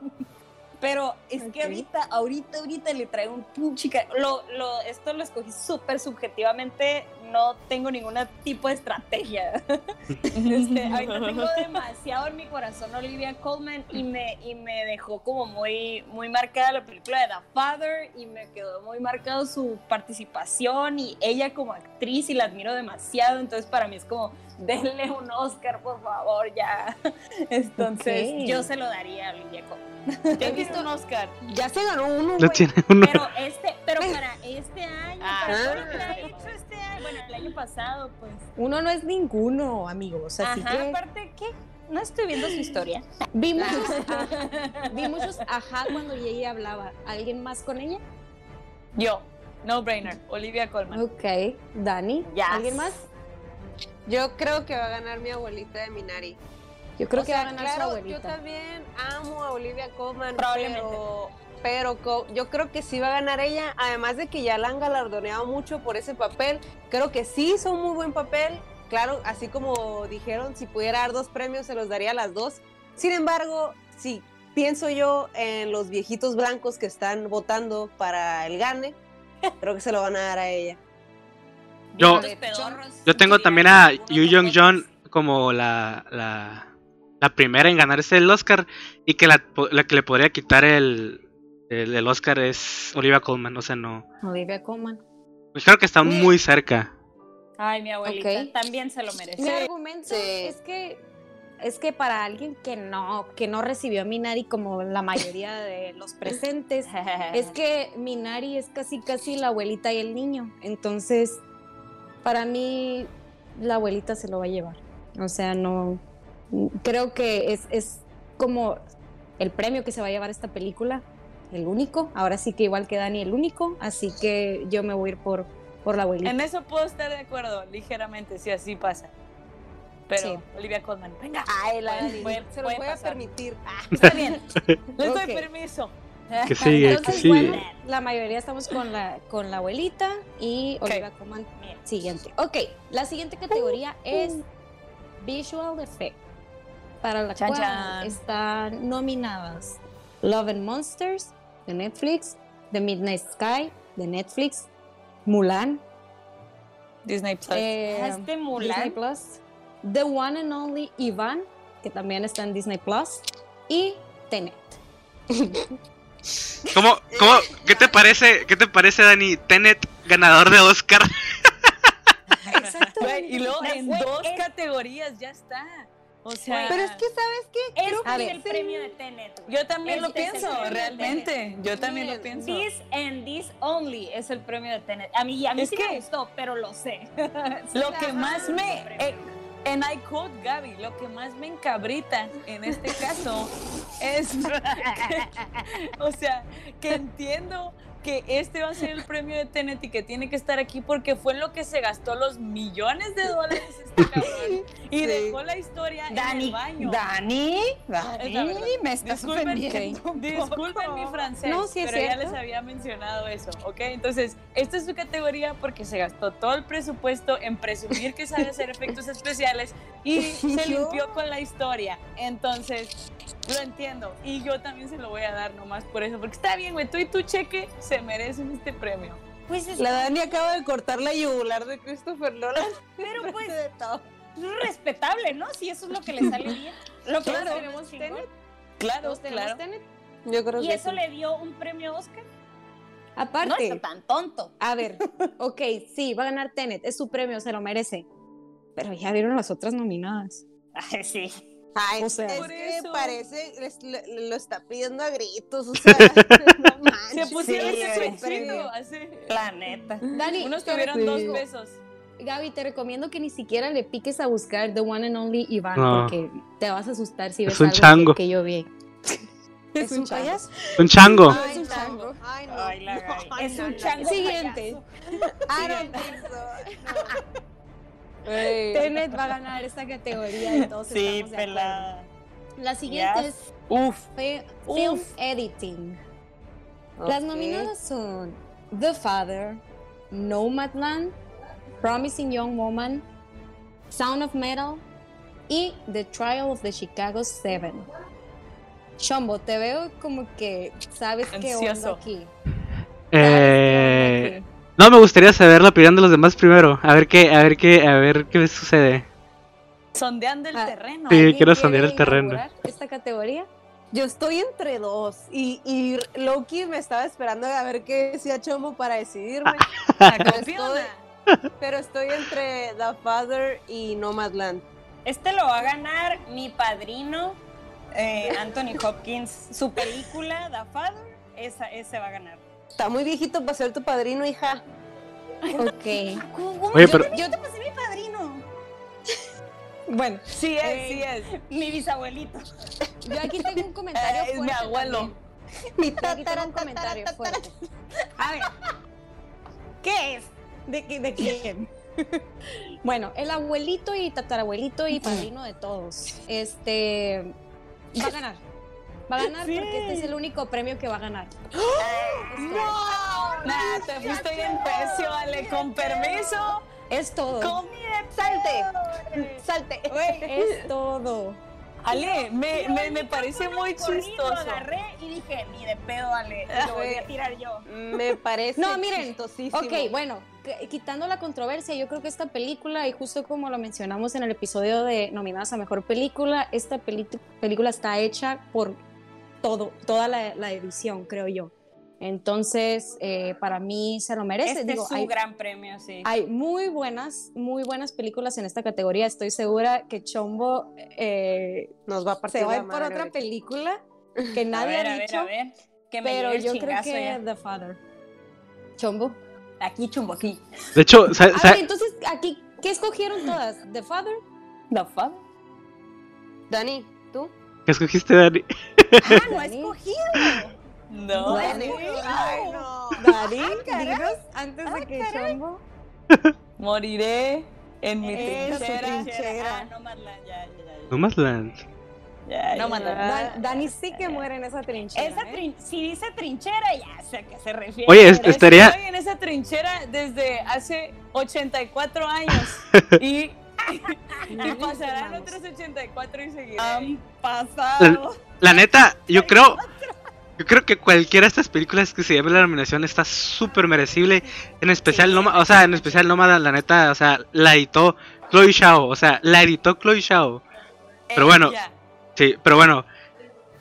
Pero es que ahorita, ahorita, ahorita le traigo un pinche... Lo, lo, esto lo escogí súper subjetivamente, no tengo ningún tipo de estrategia. Este, ahorita tengo demasiado en mi corazón Olivia Colman y me, y me dejó como muy, muy marcada la película de The Father y me quedó muy marcado su participación y ella como actriz y la admiro demasiado, entonces para mí es como denle un Oscar, por favor, ya. Entonces, yo se lo daría a Olivia Colman. he visto un Oscar. Ya se ganó uno. Pero este, pero para este año, ah. para hecho este año, bueno, el año pasado, pues. Uno no es ninguno, amigos. Así Ajá, aparte, ¿qué? No estoy viendo su historia. Vi muchos, vi muchos ajá cuando ella hablaba. ¿Alguien más con ella? Yo. No brainer. Olivia Colman. Ok. Dani. ¿Alguien más? Yo creo que va a ganar mi abuelita de Minari. Yo creo que va a ganar su abuelita. Yo también amo a Olivia Colman, pero, pero yo creo que sí va a ganar ella. Además de que ya la han galardoneado mucho por ese papel, creo que sí hizo un muy buen papel. Claro, así como dijeron, si pudiera dar dos premios, se los daría a las dos. Sin embargo, sí, pienso yo en los viejitos blancos que están votando para el gane, creo que se lo van a dar a ella. Yo, yo tengo también a Yu Young John como la, la, la, primera en ganarse el Oscar y que la, la que le podría quitar el, el, Oscar es Olivia Colman, o sea, no. Olivia Colman. Pues creo que está muy cerca. Ay, mi abuelita también se lo merece. Mi argumento es que es que para alguien que no, que no recibió a Minari como la mayoría de los presentes, es que Minari es casi casi la abuelita y el niño. Entonces, para mí la abuelita se lo va a llevar. O sea, no, creo que es, es como el premio que se va a llevar esta película, el único. Ahora sí que igual que Dani, el único. Así que yo me voy a ir por, por la abuelita. En eso puedo estar de acuerdo, ligeramente, si así pasa. Pero Olivia Colman, venga. Ay, la Dani, se lo voy a permitir. Ah, está bien, le doy permiso. Que sigue, que sigue. la mayoría estamos con la, con la abuelita y Olivia Colman siguiente. Ok, la siguiente categoría es. Visual Effect, para la cual están nominadas Love and Monsters de Netflix, The Midnight Sky de Netflix, Mulan, Disney Plus. Eh, este Mulan. Plus, The One and Only Ivan, que también está en Disney Plus, y Tenet. ¿Cómo, cómo, qué te parece, qué te parece, Dani? Tenet, ganador de Oscar. Exacto. y luego en dos categorías ya está. O sea, pero es que sabes qué, es el premio de Tenet. Yo también lo pienso, realmente. Yo también lo pienso. This and this only es el premio de Tenet. A mí, a mí sí me gustó, pero lo sé. lo que más me eh, en I Code Gaby, lo que más me encabrita en este caso es, o sea, que entiendo que este va a ser el premio de Tenet y que tiene que estar aquí porque fue en lo que se gastó los millones de dólares este cabrón y dejó la historia en el baño. Dani, Dani, me estás disculpen, disculpen mi francés, no, pero ya les había mencionado eso, ¿ok? Entonces, esta es su categoría porque se gastó todo el presupuesto en presumir que sabe hacer efectos especiales y se limpió con la historia. Entonces, lo entiendo. Y yo también se lo voy a dar nomás por eso. Porque está bien, güey. Tú y tu cheque se merecen este premio. Pues La Dani acaba de cortar la yugular de Christopher Nolan. Pero pues. Es respetable, ¿no? Si eso es lo que le sale bien. Lo que claro, tenemos Tenet. Claro, claro. Tenet. Yo creo y eso le dio un premio Oscar. Aparte. No está tan tonto. A ver, ok, sí, va a ganar Tenet, es su premio, se lo merece. Pero ya vieron las otras nominadas. Ay, sí. Ay, o sea, es que parece, lo, está pidiendo a gritos, o sea, no manches. Se pusieron ese así. La neta. Dani, Unos tuvieron dos besos. Gaby, te recomiendo que ni siquiera le piques a buscar The One and Only Iván, porque te vas a asustar si ves algo que, yo vi. ¿Es, un payaso? Un chango. es un chango. Ay, no. Ay, la Gaby. es un chango. Siguiente. Tenet va a ganar esta categoría y todos sí, estamos de pelada. La siguiente es Uf. Film Editing. Las nominadas son The Father, Nomadland, Promising Young Woman, Sound of Metal y The Trial of the Chicago Seven. Chombo, te veo como que sabes qué onda aquí. Eh, no, me gustaría saber la opinión de los demás primero. A ver qué, a ver qué, a ver qué sucede. Sondeando el ah, terreno. Sí, quiero sondear el terreno. ¿Esta categoría? Yo estoy entre dos y, y Loki me estaba esperando a ver qué decía Chombo para decidirme. pero estoy entre The Father y Nomadland. Este lo va a ganar mi padrino, eh, Anthony Hopkins. Su película, The Father, esa, ese va a ganar. Está muy viejito para ser tu padrino, hija. Ok. Oye, pero... yo, te pasé mi padrino. Bueno, sí es, eh, sí es. Mi bisabuelito. Yo aquí tengo un comentario fuerte. Es mi abuelo. Mi tatara, un comentario fuerte. A ver. ¿Qué es? ¿De, de quién? bueno, el abuelito y tatarabuelito y padrino de todos. Este va a ganar. Va a ganar porque este es el único premio que va a ganar. ¡No! Nah, te fuiste bien precio, Ale, con permiso. Es todo. Salte. Salte. es todo. Ale, me, me, me parece muy chistoso. Lo agarré y dije, ni de pedo, Ale, lo voy a tirar yo. Me parece No, miren, ok, bueno, quitando la controversia, yo creo que esta película, y justo como lo mencionamos en el episodio de nominadas a Mejor Película, esta película está hecha por todo, toda la, la edición, creo yo. Entonces, eh, para mí se lo merece. Este es su gran premio, sí. Hay muy buenas, muy buenas películas en esta categoría. Estoy segura que Chombo eh, nos va a partir se va a ir por otra película que nadie ha dicho. A ver, a ver. Que me pero yo creo que The Father. Chombo. Aquí, Chombo, aquí. De hecho, ah, entonces, aquí, ¿qué escogieron todas? ¿The Father? The Father. Dani, ¿tú? ¿Qué escogiste, Dani? Ah, no ha escogido. No. Dani, ay, no. Dani, dinos antes de que Chombo. Moriré en mi trinchera. trinchera. Ah, no ya, ya, ya. No Madland. Ya, no, ya. Dani sí que muere en esa trinchera. Esa ¿eh? trin Si dice trinchera, ya sé a qué se refiere. Oye, estaría. Estoy en esa trinchera desde hace 84 años. y. y pasarán otros 84 y seguirán. Han pasado. La, la neta, yo creo. Yo creo que cualquiera de estas películas que se lleve la nominación está súper merecible. En especial, no, o sea, en especial Nómada, la neta, o sea, la editó Chloe Shao. O sea, la editó Chloe Shao. Pero bueno, sí, pero bueno.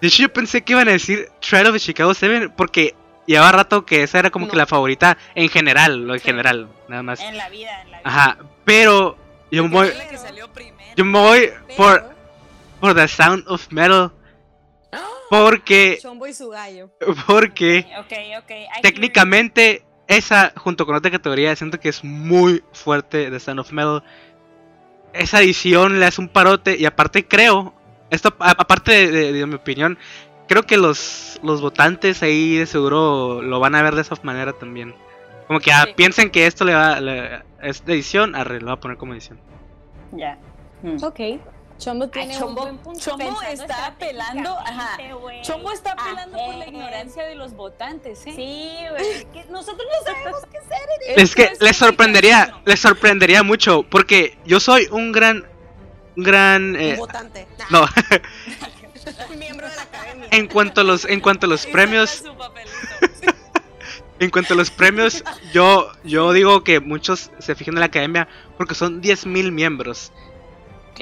De hecho, yo pensé que iban a decir Trial of the Chicago 7 porque llevaba rato que esa era como que la favorita en general, lo en general, nada más. En la vida, en la vida. Ajá, pero yo me voy. Yo me voy por, por The Sound of Metal. Porque. Porque. técnicamente, esa, junto con otra categoría, siento que es muy fuerte de Sound of Metal. Esa edición le hace un parote. Y aparte, creo. Esto, aparte de, mi opinión, creo que los, los votantes ahí de seguro lo van a ver de esa manera también. Como que ah, piensen que esto le va. Es de edición, arre, lo va a poner como edición. Ya. Ok. Chombo tiene Chombo, un buen Chombo está apelando, ajá. Chombo está apelando por la ignorancia de los votantes, ¿eh? Sí, güey. nosotros no sabemos qué hacer. Es que les sorprendería, les sorprendería mucho, porque yo soy un gran, un gran eh, votante. No. Miembro de la academia. En cuanto a los, en cuanto a los premios. En cuanto a los premios, yo, yo digo que muchos se fijan en la academia porque son 10.000 miembros.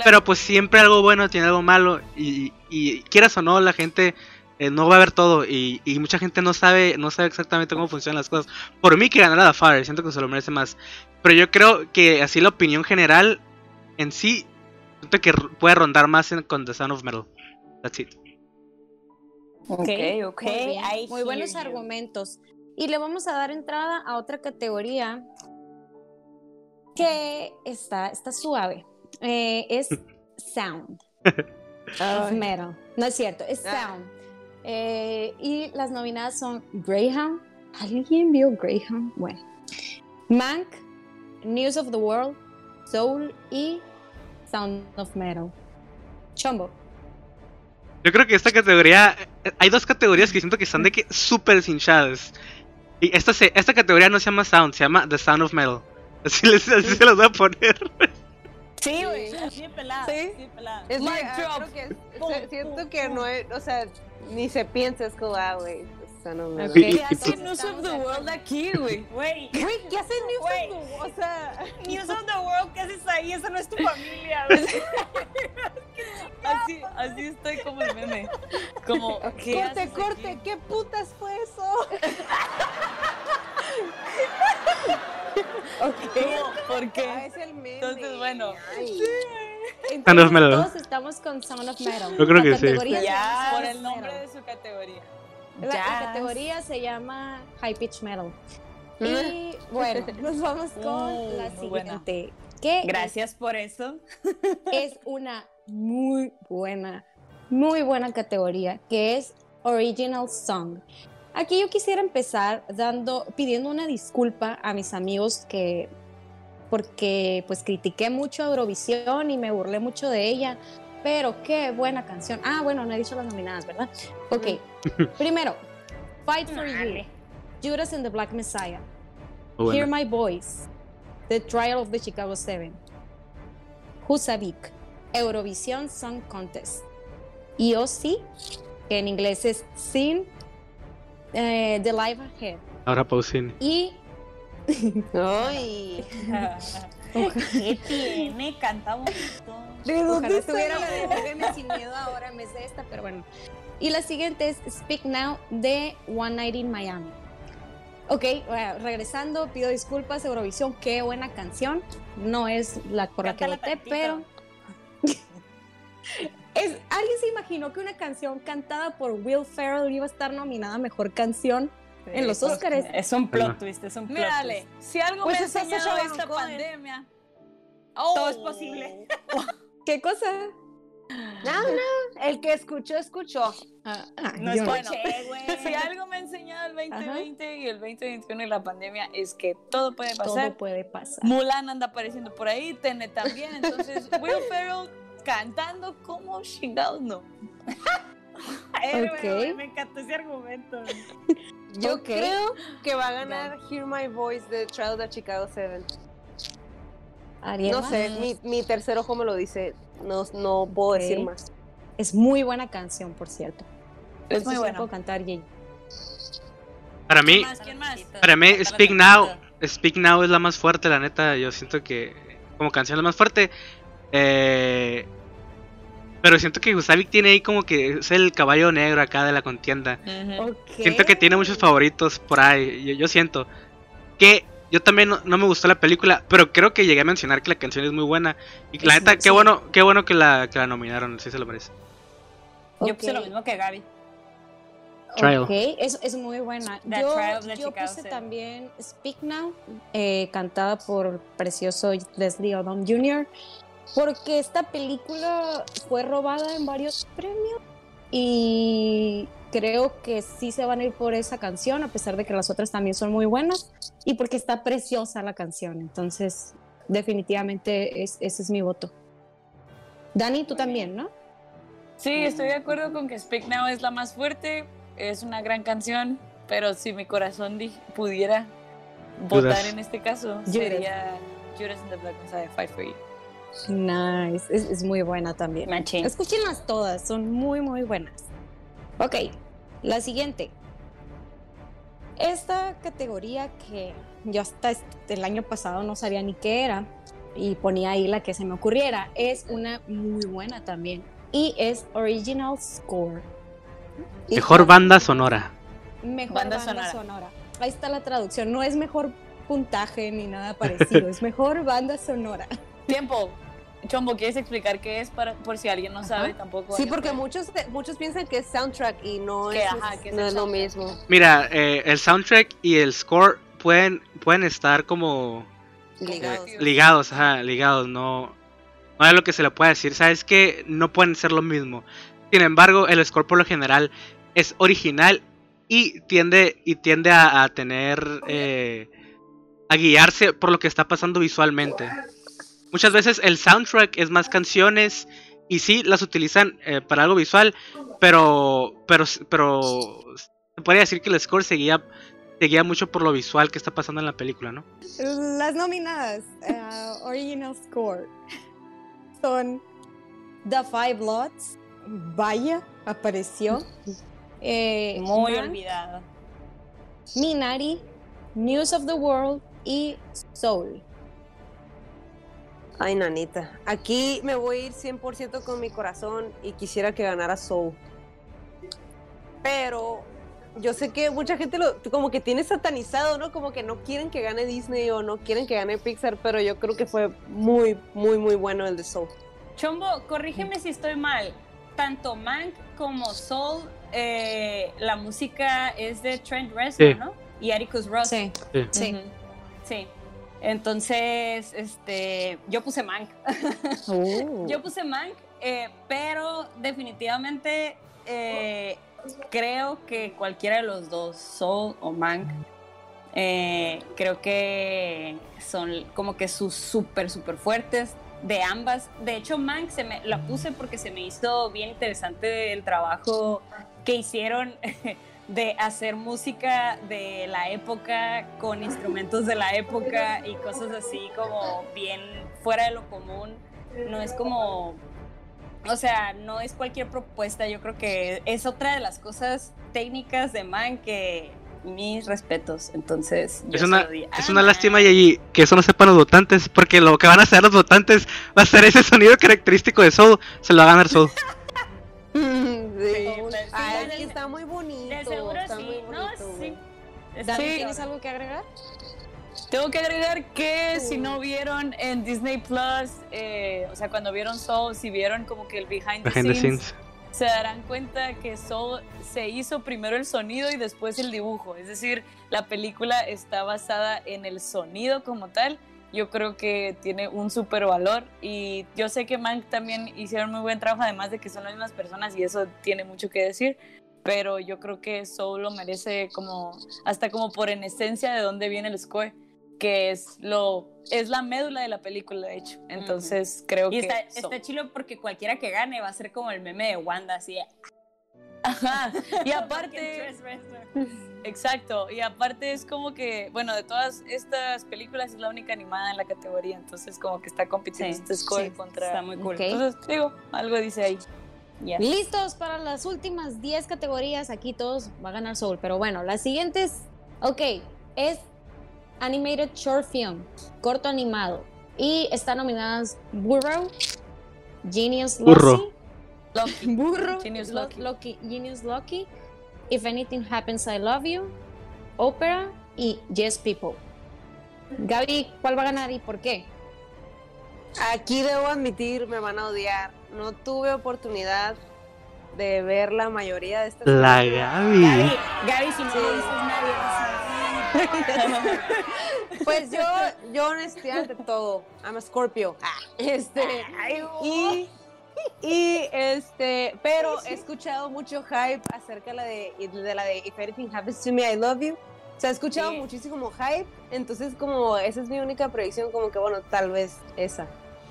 pero pues siempre algo bueno tiene algo malo y, y quieras o no, la gente eh, no va a ver todo y, y, mucha gente no sabe no sabe exactamente cómo funcionan las cosas. Por mí que ganara la Fire, siento que se lo merece más. Pero yo creo que así la opinión general en sí, siento que puede rondar más con The Sound of Metal. That's it. Ok, ok. Muy, buenos argumentos. Y le vamos a dar entrada a otra categoría que está, está suave. Eh, es Sound of Metal. No es cierto, es ah. Sound. Eh, y las nominadas son Greyhound. ¿Alguien vio Greyhound? Bueno. Mank, News of the World, Soul y Sound of Metal. Chombo. Yo creo que esta categoría. Hay dos categorías que siento que están de que súper hinchadas. Y esta, esta categoría no se llama Sound, se llama The Sound of Metal. Así, les, así se las voy a poner. Sí, güey, de pelada. Sí, pelada. Es like, creo que, siento que no es, o sea, ni se piensa, es como, ah, güey, ¿Qué hace News of the World aquí, güey? Güey, ¿qué hace News of the World? O sea, News of the World, ¿qué haces ahí? Esa no es tu familia, así, así estoy como el meme. Como, ¿qué Corte, corte, ¿qué putas fue eso? ok, ¿por qué? Ah, es el meme. Entonces, bueno. Sí. Entonces, todos estamos con Sound of Metal. Yo creo que sí. Ya, por el nombre de su categoría. La, categoría se llama High Pitch Metal. Y bueno, nos vamos con uh, la siguiente. Gracias por eso. Es una muy buena, muy buena categoría que es Original Song. Aquí yo quisiera empezar dando, pidiendo una disculpa a mis amigos que porque pues critiqué mucho a Eurovisión y me burlé mucho de ella, pero qué buena canción. Ah, bueno, no he dicho las nominadas, ¿verdad? Ok, primero, Fight for You, Judas and the Black Messiah, Hear My Voice, The Trial of the Chicago Seven, Husavik, Eurovision Song Contest, EOC, que en inglés es Sin eh, The Live Ahead. Ahora Pausini. Y Ay. ¿Qué tiene? Canta bonito. ¿De dónde estuviera la de sin miedo ahora en vez de esta, pero bueno. Y la siguiente es Speak Now de One Night in Miami. Ok, regresando, pido disculpas, Eurovisión, qué buena canción. No es la por la que voté, pero. es, ¿Alguien se imaginó que una canción cantada por Will Ferrell iba a estar nominada a mejor canción? en los Oscars. Es un plot twist, es un plot Mírale, twist. si algo pues me ha enseñado esta pandemia, todo es posible. ¿Qué cosa? No, no, el que escuchó, escuchó. Ah, no es bueno. Si algo me ha enseñado el 2020 y el 2021 y la pandemia es que todo puede pasar. Todo puede pasar. Mulan anda apareciendo por ahí, Tene también. Entonces, Will Ferrell cantando como chingados no. okay. me encantó ese argumento. Yo creo que va a ganar Hear My Voice de Trial of Chicago 7. No sé, mi, mi, tercer ojo me lo dice. No, no puedo decir más. Es muy buena canción, por cierto. Es muy buena. Puedo cantar Para mí, para mí, Speak Now, Speak Now es la más fuerte, la neta. Yo siento que como canción la más fuerte. Eh, pero siento que Gustavik tiene ahí como que es el caballo negro acá de la contienda. Siento que tiene muchos favoritos por ahí. Yo, siento que yo también no, me gustó la película, pero creo que llegué a mencionar que la canción es muy buena. Y la neta, qué bueno, qué bueno que la, que la nominaron, sí se lo merece. Yo puse lo mismo que Gaby. Trial. Ok, es, es muy buena. yo, puse también Speak Now, eh, cantada por precioso Leslie Odom Jr porque esta película fue robada en varios premios y creo que sí se van a ir por esa canción, a pesar de que las otras también son muy buenas, y porque está preciosa la canción. Entonces, definitivamente ese es mi voto. Dani, tú también, ¿no? Sí, estoy de acuerdo con que Speak Now es la más fuerte, es una gran canción, pero si mi corazón pudiera votar en este caso, sería Judas and the Black Messiah, Fight for You. Nice, es, muy buena también. Machín. Escúchenlas todas, son muy, muy buenas. Ok, la siguiente. Esta categoría que yo hasta el año pasado no sabía ni qué era, y ponía ahí la que se me ocurriera. Es una muy buena también. Y es Original Score. Mejor banda sonora. Mejor banda, sonora. Ahí está la traducción. No es mejor puntaje ni nada parecido. es mejor banda sonora. Tiempo. Chombo, ¿quieres explicar qué es para, por si alguien no sabe tampoco? Sí, porque muchos, muchos piensan que es soundtrack y no, es, no es lo mismo. Mira, eh, el soundtrack y el score pueden, pueden estar como ligados, ligados, ajá, ligados, no, no es lo que se le puede decir, sabes que no pueden ser lo mismo. Sin embargo, el score por lo general es original y tiende, y tiende a, tener, eh, a guiarse por lo que está pasando visualmente. Muchas veces el soundtrack es más canciones y sí las utilizan eh, para algo visual, pero, pero, pero se podría decir que el score seguía seguía mucho por lo visual que está pasando en la película, ¿no? Las nominadas uh, Original Score son The Five Lots, vaya, apareció. Eh, Muy olvidada. Minari, News of the World y Soul. Ay, nanita. Aquí me voy a ir 100% con mi corazón y quisiera que ganara Soul. Pero yo sé que mucha gente lo como que tiene satanizado, ¿no? Como que no quieren que gane Disney o no quieren que gane Pixar, pero yo creo que fue muy, muy, muy bueno el de Soul. Chombo, corrígeme si estoy mal. Tanto Mank como Soul, eh, la música es de Trent Reznor, ¿no? Y Atticus Ross. Sí. Sí. sí. Entonces, este, yo puse Mank. Uh. Yo puse Mank, eh, pero definitivamente eh, creo que cualquiera de los dos, Soul o Mank, eh, creo que son como que sus súper, súper fuertes de ambas. De hecho, Mank se me la puse porque se me hizo bien interesante el trabajo que hicieron de hacer música de la época con instrumentos de la época y cosas así como bien fuera de lo común. No es como o sea, no es cualquier propuesta, yo creo que es otra de las cosas técnicas de Man que mis respetos, entonces es una, es una lástima y allí que eso no sepan los votantes, porque lo que van a hacer los votantes va a ser ese sonido característico de Soul, se lo va a ganar Soul. sí, está ¿Tienes algo que agregar? Tengo que agregar que si no vieron en Disney Plus, eh, o sea, cuando vieron Soul, si vieron como que el behind, the, scenes, se darán cuenta que Soul se hizo primero el sonido y después el dibujo. Es decir, la película está basada en el sonido como tal. Yo creo que tiene un super valor y yo sé que Mank también hicieron muy buen trabajo, además de que son las mismas personas y eso tiene mucho que decir pero yo creo que Soul lo merece como hasta como por en esencia de dónde viene el score que es lo es la médula de la película de hecho. Entonces creo que está, está chilo porque cualquiera que gane va a ser como el meme de Wanda así Ajá. y aparte exacto. Y aparte es como que bueno de todas estas películas es la única animada en la categoría entonces como que está compitiendo este score contra está muy cool. Entonces digo algo dice ahí Listos para las últimas 10 categorías. Aquí todos va a ganar Soul. Pero bueno, las siguientes. Ok, es Animated Short Film, corto animado. Y están nominadas Burrow, Genius Burro. Lucky, Burro, Genius Lucky. Genius Lucky, If Anything Happens I Love You, Opera y Yes People. Gaby, ¿cuál va a ganar y por qué? Aquí debo admitir, me van a odiar. No tuve oportunidad de ver la mayoría de estas. La Gaby. Gaby, si no dices nadie Pues yo, yo honestidad ante todo. I'm a Scorpio. Ah, este, y, y este, pero he escuchado mucho hype acerca de la de, de la de If Anything Happens to Me, I Love You. O sea, he escuchado muchísimo hype, entonces como esa es mi única predicción, como que bueno, tal vez esa.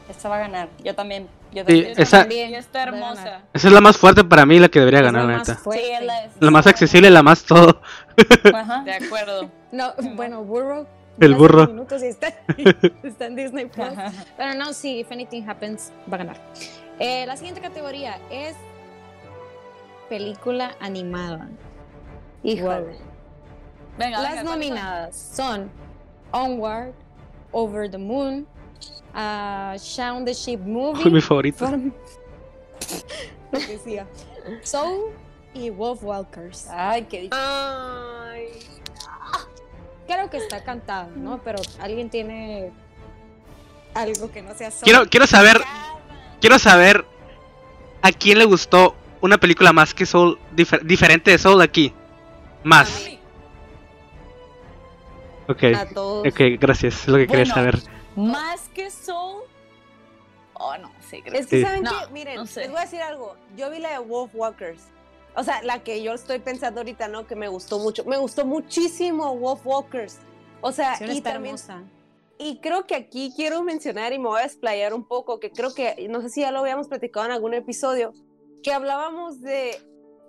Esta va a ganar. Yo también. Yo también. esa, también. Está hermosa. Esa es la más fuerte para mí, la que debería ganar, la neta. Sí, la, la, más accesible, la más todo. Ajá. De acuerdo. No, bueno, Burro. El burro. Minutos y está, está, en Disney Plus. Pero no, sí, if anything happens, va a ganar. Eh, la siguiente categoría es película animada. Híjole. Venga, Las nominadas son Onward, Over the Moon, a Shaun the Sheep Movie. mi favorito. Lo que decía. Soul y Wolf Walkers. Ay, qué Ay. Creo que está cantado, ¿no? Pero alguien tiene algo que no sea Soul. Quiero, quiero saber. Quiero saber a quién le gustó una película más que Soul, diferente de Soul aquí. Más. Ok, ok, gracias, es lo que quería saber. Más que Soul. Oh, no, sí, Es que, ¿saben qué? Miren, les voy a decir algo. Yo vi la de Wolf Walkers. O sea, la que yo estoy pensando ahorita, ¿no? Que me gustó mucho. Me gustó muchísimo Wolf Walkers. O sea, y también. Y creo que aquí quiero mencionar y me voy a explayar un poco, que creo que, no sé si ya lo habíamos platicado en algún episodio, que hablábamos de,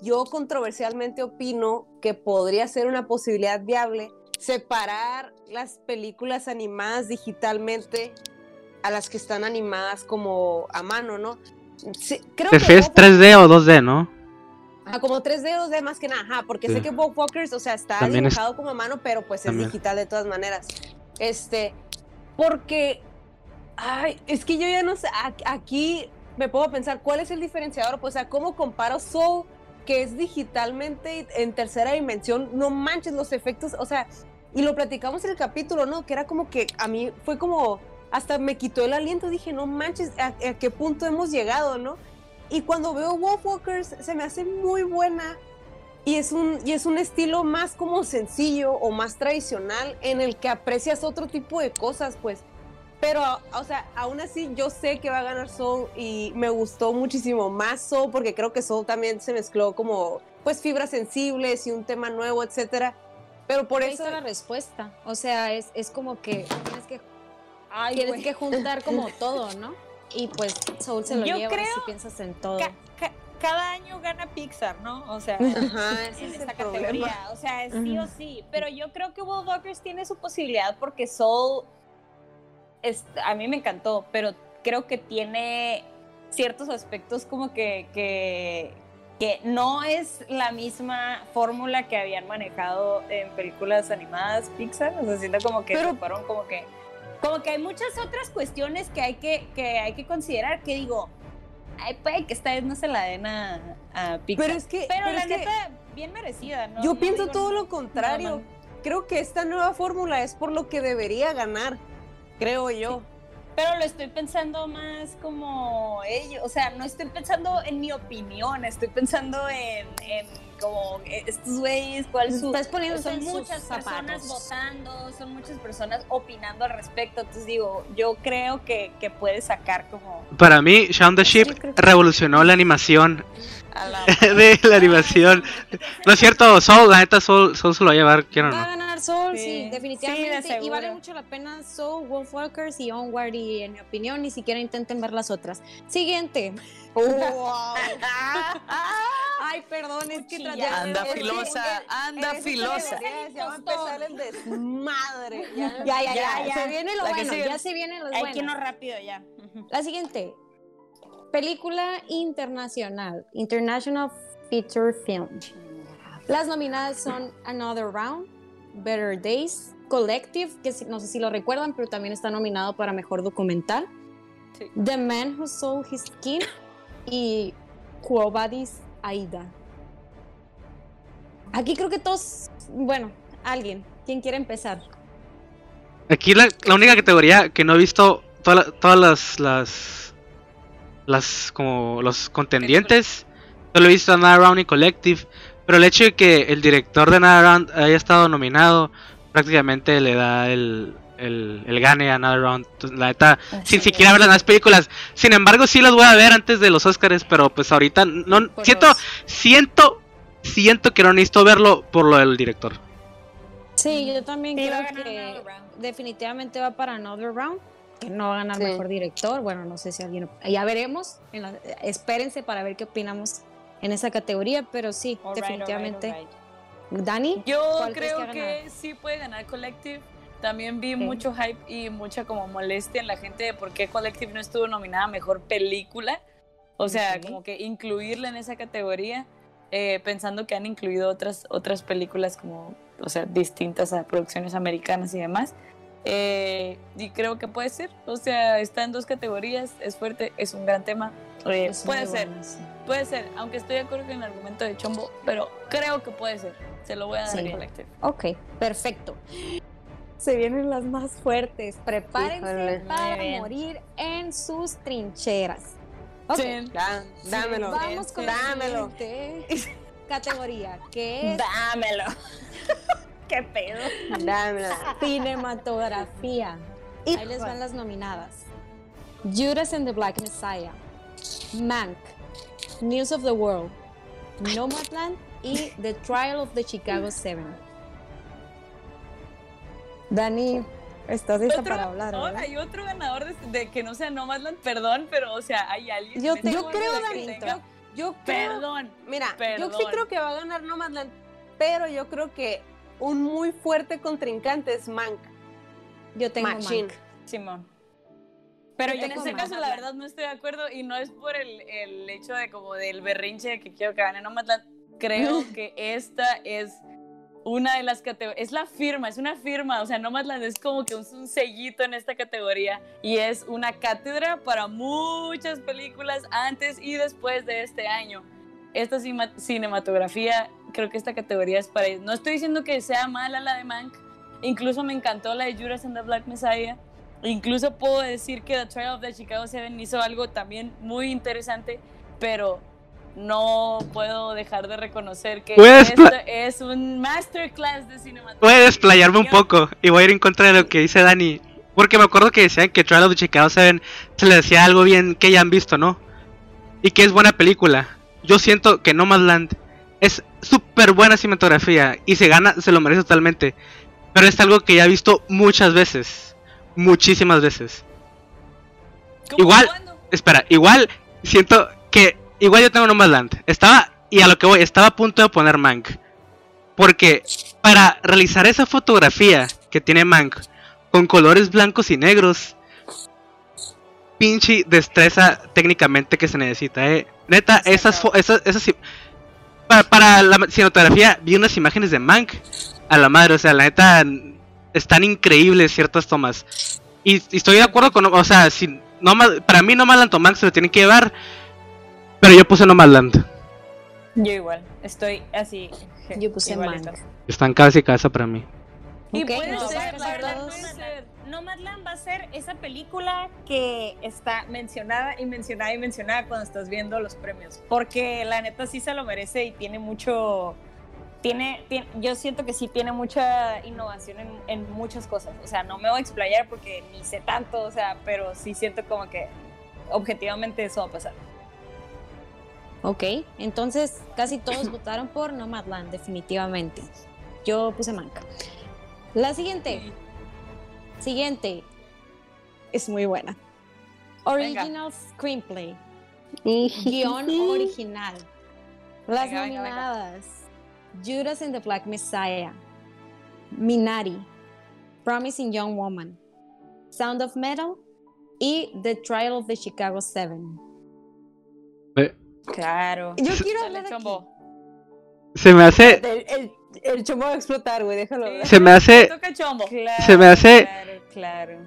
yo controversialmente opino que podría ser una posibilidad viable separar las películas animadas digitalmente a las que están animadas como a mano, ¿no? Sí, creo que 3D o 2D, ¿no? Ah, como 3D o 2D más que nada, porque sé que Bob Walkers, o sea, está dibujado como a mano, pero pues es digital de todas maneras. Este, porque, ay, es que yo ya no sé, aquí me puedo pensar, ¿cuál es el diferenciador? Pues, o sea, ¿cómo comparo Soul, que es digitalmente en tercera dimensión? No manches los efectos, o sea, y lo platicamos en el capítulo, ¿no? Que era como que a mí fue como, hasta me quitó el aliento, dije, no manches, ¿a, qué punto hemos llegado, no? Y cuando veo Wolfwalkers se me hace muy buena y es, un, y es un estilo más como sencillo o más tradicional en el que aprecias otro tipo de cosas, pues. Pero, o sea, aún así yo sé que va a ganar Soul y me gustó muchísimo más Soul porque creo que Soul también se mezcló como, pues, fibras sensibles y un tema nuevo, etcétera. Pero por eso... la respuesta. O sea, es, es como que tienes que, tienes que juntar como todo, ¿no? Y pues Soul se lo lleva si piensas en todo. cada año gana Pixar, ¿no? O sea, en esta categoría. O sea, sí o sí. Pero yo creo que Will Walkers tiene su posibilidad porque Soul es, a mí me encantó, pero creo que tiene ciertos aspectos como que, que, que no es la misma fórmula que habían manejado en películas animadas Pixar, o sea, siento como que pero, fueron como que como que hay muchas otras cuestiones que hay que, que hay que considerar que digo, ay, puede que esta vez no se la den a, Pixar. Pero es que pero, la neta bien merecida, ¿no? Yo pienso todo lo contrario. Creo que esta nueva fórmula es por lo que debería ganar, creo yo. Pero lo estoy pensando más como ellos, o sea, no estoy pensando en mi opinión, estoy pensando en, en como estos güeyes, cuál su... Estás poniendo son muchas personas votando, son muchas personas opinando al respecto, entonces digo, yo creo que, que puede sacar como... Para mí, Shaun the Sheep revolucionó la animación de la animación. No es cierto, Soul, la neta Soul, Soul se lo va a llevar, quiero no. Ganar Soul, sí, definitivamente. y vale mucho la pena Soul, Wolfwalkers y Onward. Y en mi opinión, ni siquiera intenten ver las otras. Siguiente. Ay, perdón, es que Anda filosa, anda filosa. Ya va a empezar el desmadre. Ya, ya, ya, Se viene lo bueno, ya se viene lo bueno. Hay que irnos rápido ya. La siguiente. Película internacional, International Feature Film. Las nominadas son Another Round, Better Days, Collective, que no sé si lo recuerdan, pero también está nominado para Mejor Documental. The Man Who Sold His Skin y Quo Aida. Aquí creo que todos, bueno, alguien, ¿quién quiere empezar? Aquí la, única categoría que no he visto todas las las como los contendientes. Solo he visto Another Round y Collective. Pero el hecho de que el director de Another Round haya estado nominado, prácticamente le da el, el, gane a Another Round. La neta, sin siquiera ver las películas. Sin embargo, sí las voy a ver antes de los Oscars, pero pues ahorita no siento, siento, siento que no necesito verlo por lo del director. Sí, yo también creo que definitivamente va para Another Round que no va a ganar mejor director. Bueno, no sé si alguien. Ya veremos. espérense para ver qué opinamos en esa categoría, pero sí, definitivamente. Dani, yo creo que, sí puede ganar Collective. También vi mucho hype y mucha como molestia en la gente de por qué Collective no estuvo nominada a mejor película. O sea, como que incluirla en esa categoría, eh, pensando que han incluido otras, otras películas como, o sea, distintas a producciones americanas y demás. Eh, y creo que puede ser. O sea, está en dos categorías, es fuerte, es un gran tema. Eh, puede ser, puede ser, aunque estoy de acuerdo con el argumento de Chombo, pero creo que puede ser. Se lo voy a dar a Collective. Ok, perfecto. Se vienen las más fuertes. Prepárense para morir en sus trincheras. Okay. dámelo. Vamos con dámelo. categoría, que es... Dámelo. ¿Qué pedo? Cinematografía. Ahí les van las nominadas. Judas and the Black Messiah, Mank, News of the World, Nomadland y The Trial of the Chicago Seven. Dani, estás lista para hablar. ¿verdad? Hay otro ganador de, que no sea Nomadland, perdón, pero o sea, hay alguien. Yo, yo creo, Dani, yo, creo, perdón. Mira, yo sí creo que va a ganar Nomadland, pero yo creo que un muy fuerte contrincante es Mank. Yo tengo Mank. Simón. Pero yo en ese caso, la verdad, no estoy de acuerdo y no es por el, el hecho de como del berrinche de que quiero que gane Nomadland. Creo que esta es una de las categorías, es la firma, es una firma, o sea, Nomadland es como que un, un, sellito en esta categoría y es una cátedra para muchas películas antes y después de este año. Esta cinematografía, creo que esta categoría es para ellos. No estoy diciendo que sea mala la de Mank, incluso me encantó la de Judas and the Black Messiah, incluso puedo decir que The Trial of the Chicago Seven hizo algo también muy interesante, pero no puedo dejar de reconocer que esto es un masterclass de cinematografía. Voy a desplayarme un poco y voy a ir en contra de lo que dice Dani. Porque me acuerdo que decían que Trial of the Chicago 7 se le decía algo bien que ya han visto, ¿no? Y que es buena película. Yo siento que Nomadland es súper buena cinematografía y se gana, se lo merece totalmente. Pero es algo que ya he visto muchas veces. Muchísimas veces. Igual, espera, igual siento que igual yo tengo Nomadland. Estaba, y a lo que voy, estaba a punto de poner Mank. Porque para realizar esa fotografía que tiene Mank, con colores blancos y negros, pinche destreza técnicamente que se necesita, eh. Neta, esas, esas, esas para, para, la cinematografía vi unas imágenes de Mank a la madre, o sea, la neta están increíbles ciertas tomas. Y, estoy de acuerdo con, o sea, si no para mí no Nomadland o Mank se lo tienen que llevar, pero yo puse Nomadland. Yo igual, estoy así. Yo puse Mank. Están casi casa para mí. Y puede ser, la verdad puede ser. Nomadland va a ser esa película que está mencionada y mencionada y mencionada cuando estás viendo los premios. Porque la neta sí se lo merece y tiene mucho. Tiene, yo siento que sí tiene mucha innovación en, en, muchas cosas. O sea, no me voy a explayar porque ni sé tanto, o sea, pero sí siento como que objetivamente eso va a pasar. Ok, entonces casi todos votaron por Nomadland, definitivamente. Yo puse Manca. La siguiente. Siguiente. Es muy buena. Original Screenplay. Guión original. Las nominadas. Judas and the Black Messiah. Minari. Promising Young Woman. Sound of Metal. Y The Trial of the Chicago Seven. Claro. Yo quiero hablar de chombo. Se me hace. El, el, chombo va a explotar, güey, déjalo. Se me hace. se me hace. Claro, claro.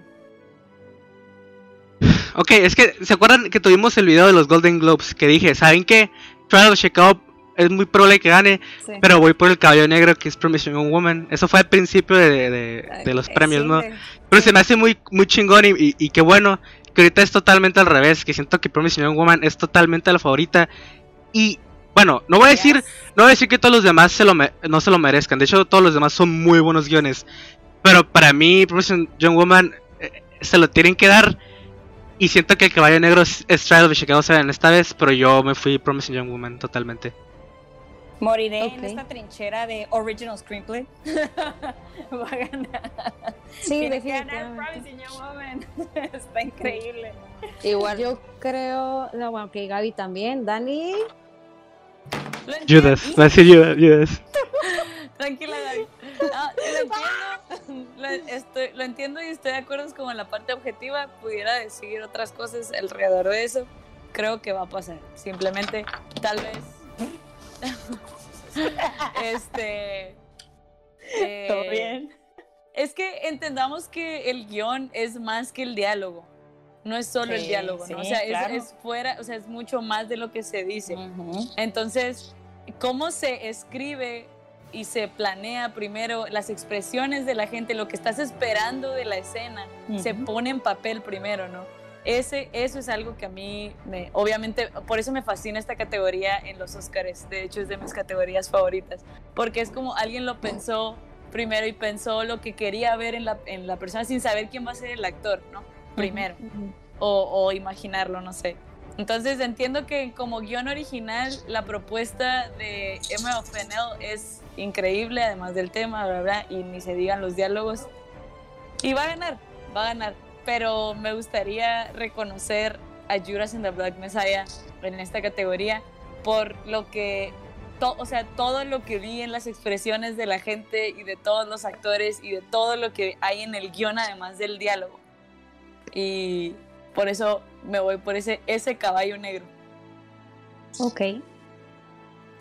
Ok, es que, ¿se acuerdan que tuvimos el video de los Golden Globes? Que dije, ¿saben qué? Trial of Chicago es muy probable que gane, pero voy por el caballo negro que es Promising Young Woman. Eso fue al principio de, de, de los premios, ¿no? Pero se me hace muy, muy chingón y, y, y qué bueno que ahorita es totalmente al revés, que siento que Promising Young Woman es totalmente la favorita. Y bueno, no voy a decir, no voy a decir que todos los demás se lo no se lo merezcan. De hecho, todos los demás son muy buenos guiones. Pero para mí, Promising Young Woman eh, se lo tienen que dar. Y siento que el caballo negro es, Trial of Chicago 7 esta vez, pero yo me fui Promising Young Woman totalmente. Moriré en esta trinchera de Original Screenplay. Va a ganar. Sí, definitivamente. Está increíble. Igual yo creo, no, bueno, que Gaby también. Dani. Judas, va a decir Judas. Tranquila, Gaby. lo entiendo, lo, estoy, lo entiendo y estoy de acuerdo con la parte objetiva. Pudiera decir otras cosas alrededor de eso. Creo que va a pasar. Simplemente, tal vez este. ¿Todo eh, bien? es que entendamos que el guion es más que el diálogo. No es solo el diálogo, ¿no? o sea, es, fuera, o sea, es mucho más de lo que se dice. Entonces, cómo se escribe y se planea primero las expresiones de la gente, lo que estás esperando de la escena, se pone en papel primero, ¿no? Ese, eso es algo que a mí, me, obviamente, por eso me fascina esta categoría en los Oscars. De hecho, es de mis categorías favoritas. Porque es como alguien lo pensó primero y pensó lo que quería ver en la, en la persona sin saber quién va a ser el actor, ¿no? Primero. o, o imaginarlo, no sé. Entonces entiendo que como guion original la propuesta de Emerald Fennell es increíble, además del tema, bla, y ni se digan los diálogos. Y va a ganar, va a ganar. Pero me gustaría reconocer a Judas and the Black Messiah en esta categoría por lo que, o sea, todo lo que vi en las expresiones de la gente y de todos los actores y de todo lo que hay en el guion además del diálogo. Y por eso me voy por ese, ese caballo negro. Ok.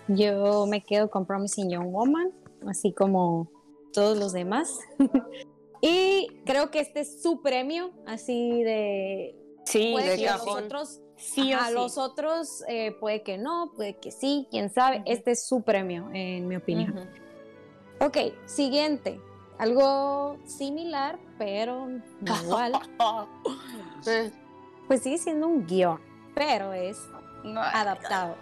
Yo me quedo con Promising Young Woman, así como todos los demás. y creo que este es su premio, así de... Sí, de a los otros, sí a los otros eh, puede que no, puede que sí, quién sabe. Este es su premio, en mi opinión. Ok, siguiente. Algo similar, pero igual. pues sigue siendo un guion, pero es adaptado.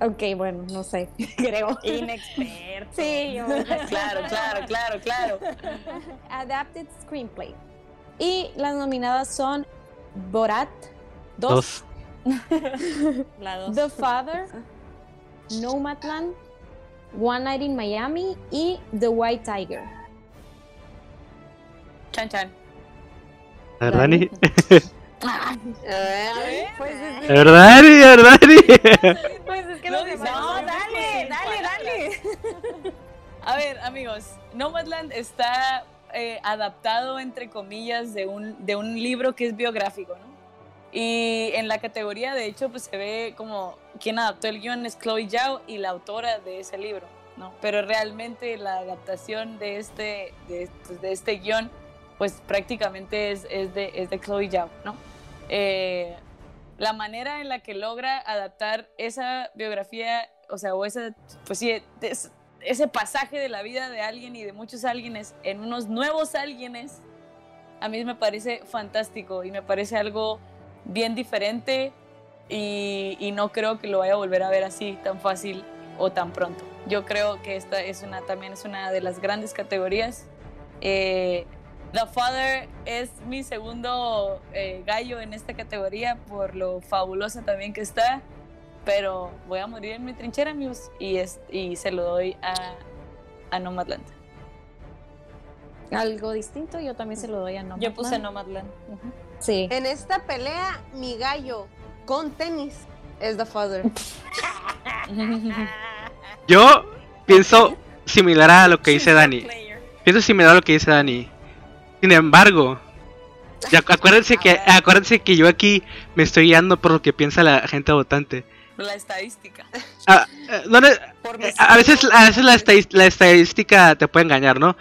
Ok, bueno, no sé, creo. Inexperto. Sí, claro, claro, claro, claro. Adapted Screenplay. Y las nominadas son Borat 2. La dos. The Father, Nomadland, One Night in Miami y The White Tiger. Chan Chan. Dani? Pues es ¿Verdad, ¿Verdad? Pues es que no, no dale, dale, dale. A ver, amigos, Nomadland está eh, adaptado, entre comillas, de un, de un libro que es biográfico, ¿no? Y en la categoría, de hecho, pues se ve como quien adaptó el guion es Chloe Zhao y la autora de ese libro, ¿no? Pero realmente la adaptación de este, de, pues, de este guion, pues prácticamente es, de, es de Chloe Zhao, ¿no? Eh, la manera en la que logra adaptar esa biografía, o sea, o ese, pues sí, ese pasaje de la vida de alguien y de muchos alguienes en unos nuevos alguienes, a mí me parece fantástico y me parece algo bien diferente y, no creo que lo vaya a volver a ver así tan fácil o tan pronto. Yo creo que esta es una, también es una de las grandes categorías. Eh, The Father es mi segundo eh, gallo en esta categoría por lo fabulosa también que está, pero voy a morir en mi trinchera, amigos, y, es, y se lo doy a, a Nomadland. Algo distinto, yo también se lo doy a Nomadland. Yo puse Nomadland. Sí. En esta pelea, mi gallo con tenis es The Father. yo pienso similar a lo que dice Dani. Pienso similar a lo que dice Dani. Sin embargo, acuérdense que, acuérdense que yo aquí me estoy guiando por lo que piensa la gente votante. La estadística. Ah, eh, a veces, a veces la, estadística te puede engañar, ¿no?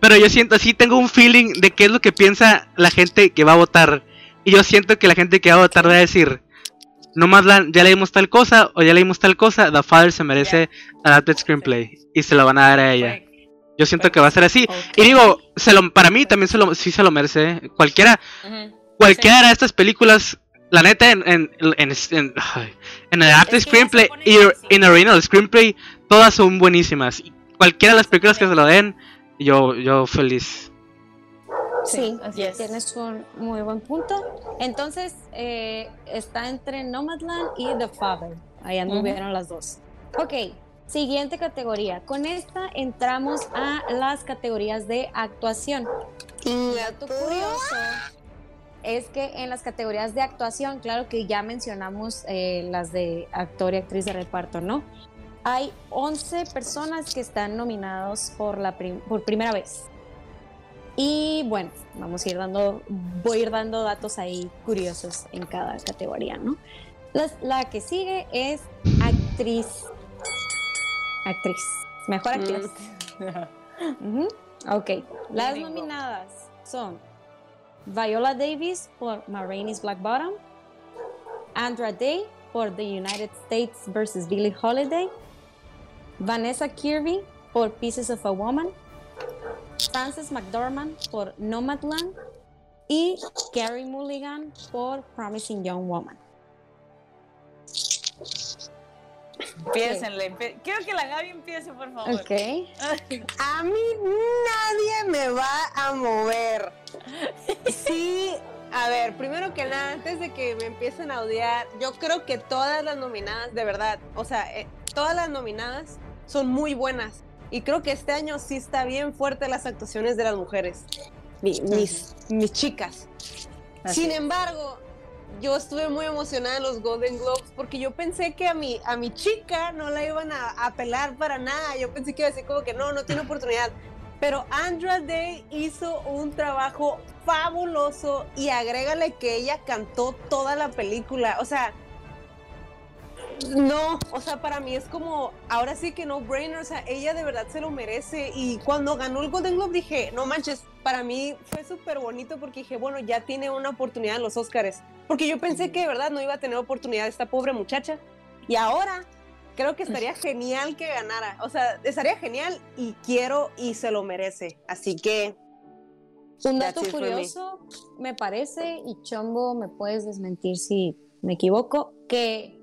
Pero yo siento, sí tengo un feeling de qué es lo que piensa la gente que va a votar. Y yo siento que la gente que va a votar va a decir, no más ya leímos tal cosa o ya leímos tal cosa, The Father se merece Adapted Screenplay. Y se lo van a dar a ella. Yo siento que va a ser así. Y digo, se lo, para mí también se lo, sí se lo merece. Cualquiera, cualquiera de estas películas, la neta, en, en, en, en, el arte screenplay y en el original screenplay, todas son buenísimas. cualquiera de las películas que se lo den, yo, yo feliz. Sí, tienes un muy buen punto. Entonces, eh, está entre Nomadland y The Father. Ahí anduvieron las dos. Ok, Siguiente categoría. Con esta entramos a las categorías de actuación. Y dato curioso es que en las categorías de actuación, claro que ya mencionamos eh, las de actor y actriz de reparto, ¿no? Hay 11 personas que están nominados por, la por primera vez. Y bueno, vamos a ir dando, voy a ir dando datos ahí curiosos en cada categoría, ¿no? la que sigue es actriz actriz. Mejor actriz. Ok, las nominadas son Viola Davis por Marraine's Black Bottom, Andra Day por The United States vs. Billie Holiday, Vanessa Kirby por Pieces of a Woman, Frances McDormand por Nomadland y Carrie Mulligan por Promising Young Woman. Piénsenle. Quiero que la Gaby empiece, por favor. Ok. a mí nadie me va a mover. Sí, a ver, primero que nada, antes de que me empiecen a odiar, yo creo que todas las nominadas, de verdad, o sea, eh, todas las nominadas son muy buenas. Y creo que este año sí está bien fuerte las actuaciones de las mujeres, mis, mis chicas. Sin embargo, yo estuve muy emocionada en los Golden Globes porque yo pensé que a mi, a mi chica no la iban a apelar para nada. Yo pensé que iba a decir como que no, no tiene oportunidad. Pero Andra Day hizo un trabajo fabuloso y agrégale que ella cantó toda la película. O sea, no, o sea, para mí es como, ahora sí que no brainer, o sea, ella de verdad se lo merece. Y cuando ganó el Golden Globe dije, no manches, para mí fue súper bonito porque dije, bueno, ya tiene una oportunidad en los Oscars. Porque yo pensé que de verdad no iba a tener oportunidad esta pobre muchacha. Y ahora creo que estaría genial que ganara. O sea, estaría genial y quiero y se lo merece. Así que. Un dato curioso, me parece, y Chombo, me puedes desmentir si me equivoco, que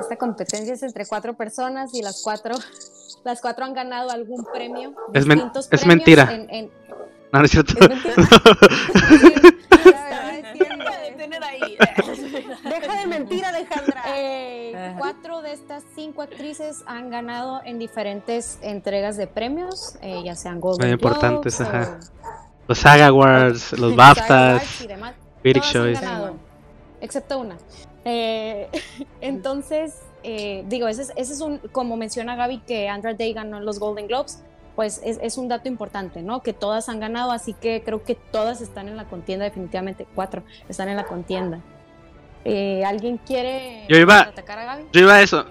esta competencia es entre cuatro personas y las cuatro, las cuatro han ganado algún premio. Es, es mentira. No, no es cierto. Deja de mentir, Alejandra. Eh, cuatro de estas cinco actrices han ganado en diferentes entregas de premios, eh, ya sean Golden Muy importantes, ajá. Los Saga Awards, los BAFTAs, Critics Choice. Excepto una. Eh, entonces, eh, digo, ese es, un, como menciona Gaby, que Andra Day ganó los Golden Globes, pues es, un dato importante, ¿no? Que todas han ganado, así que creo que todas están en la contienda, definitivamente, cuatro están en la contienda. Eh, ¿Alguien quiere yo iba, contraatacar a Gaby? Yo iba a eso,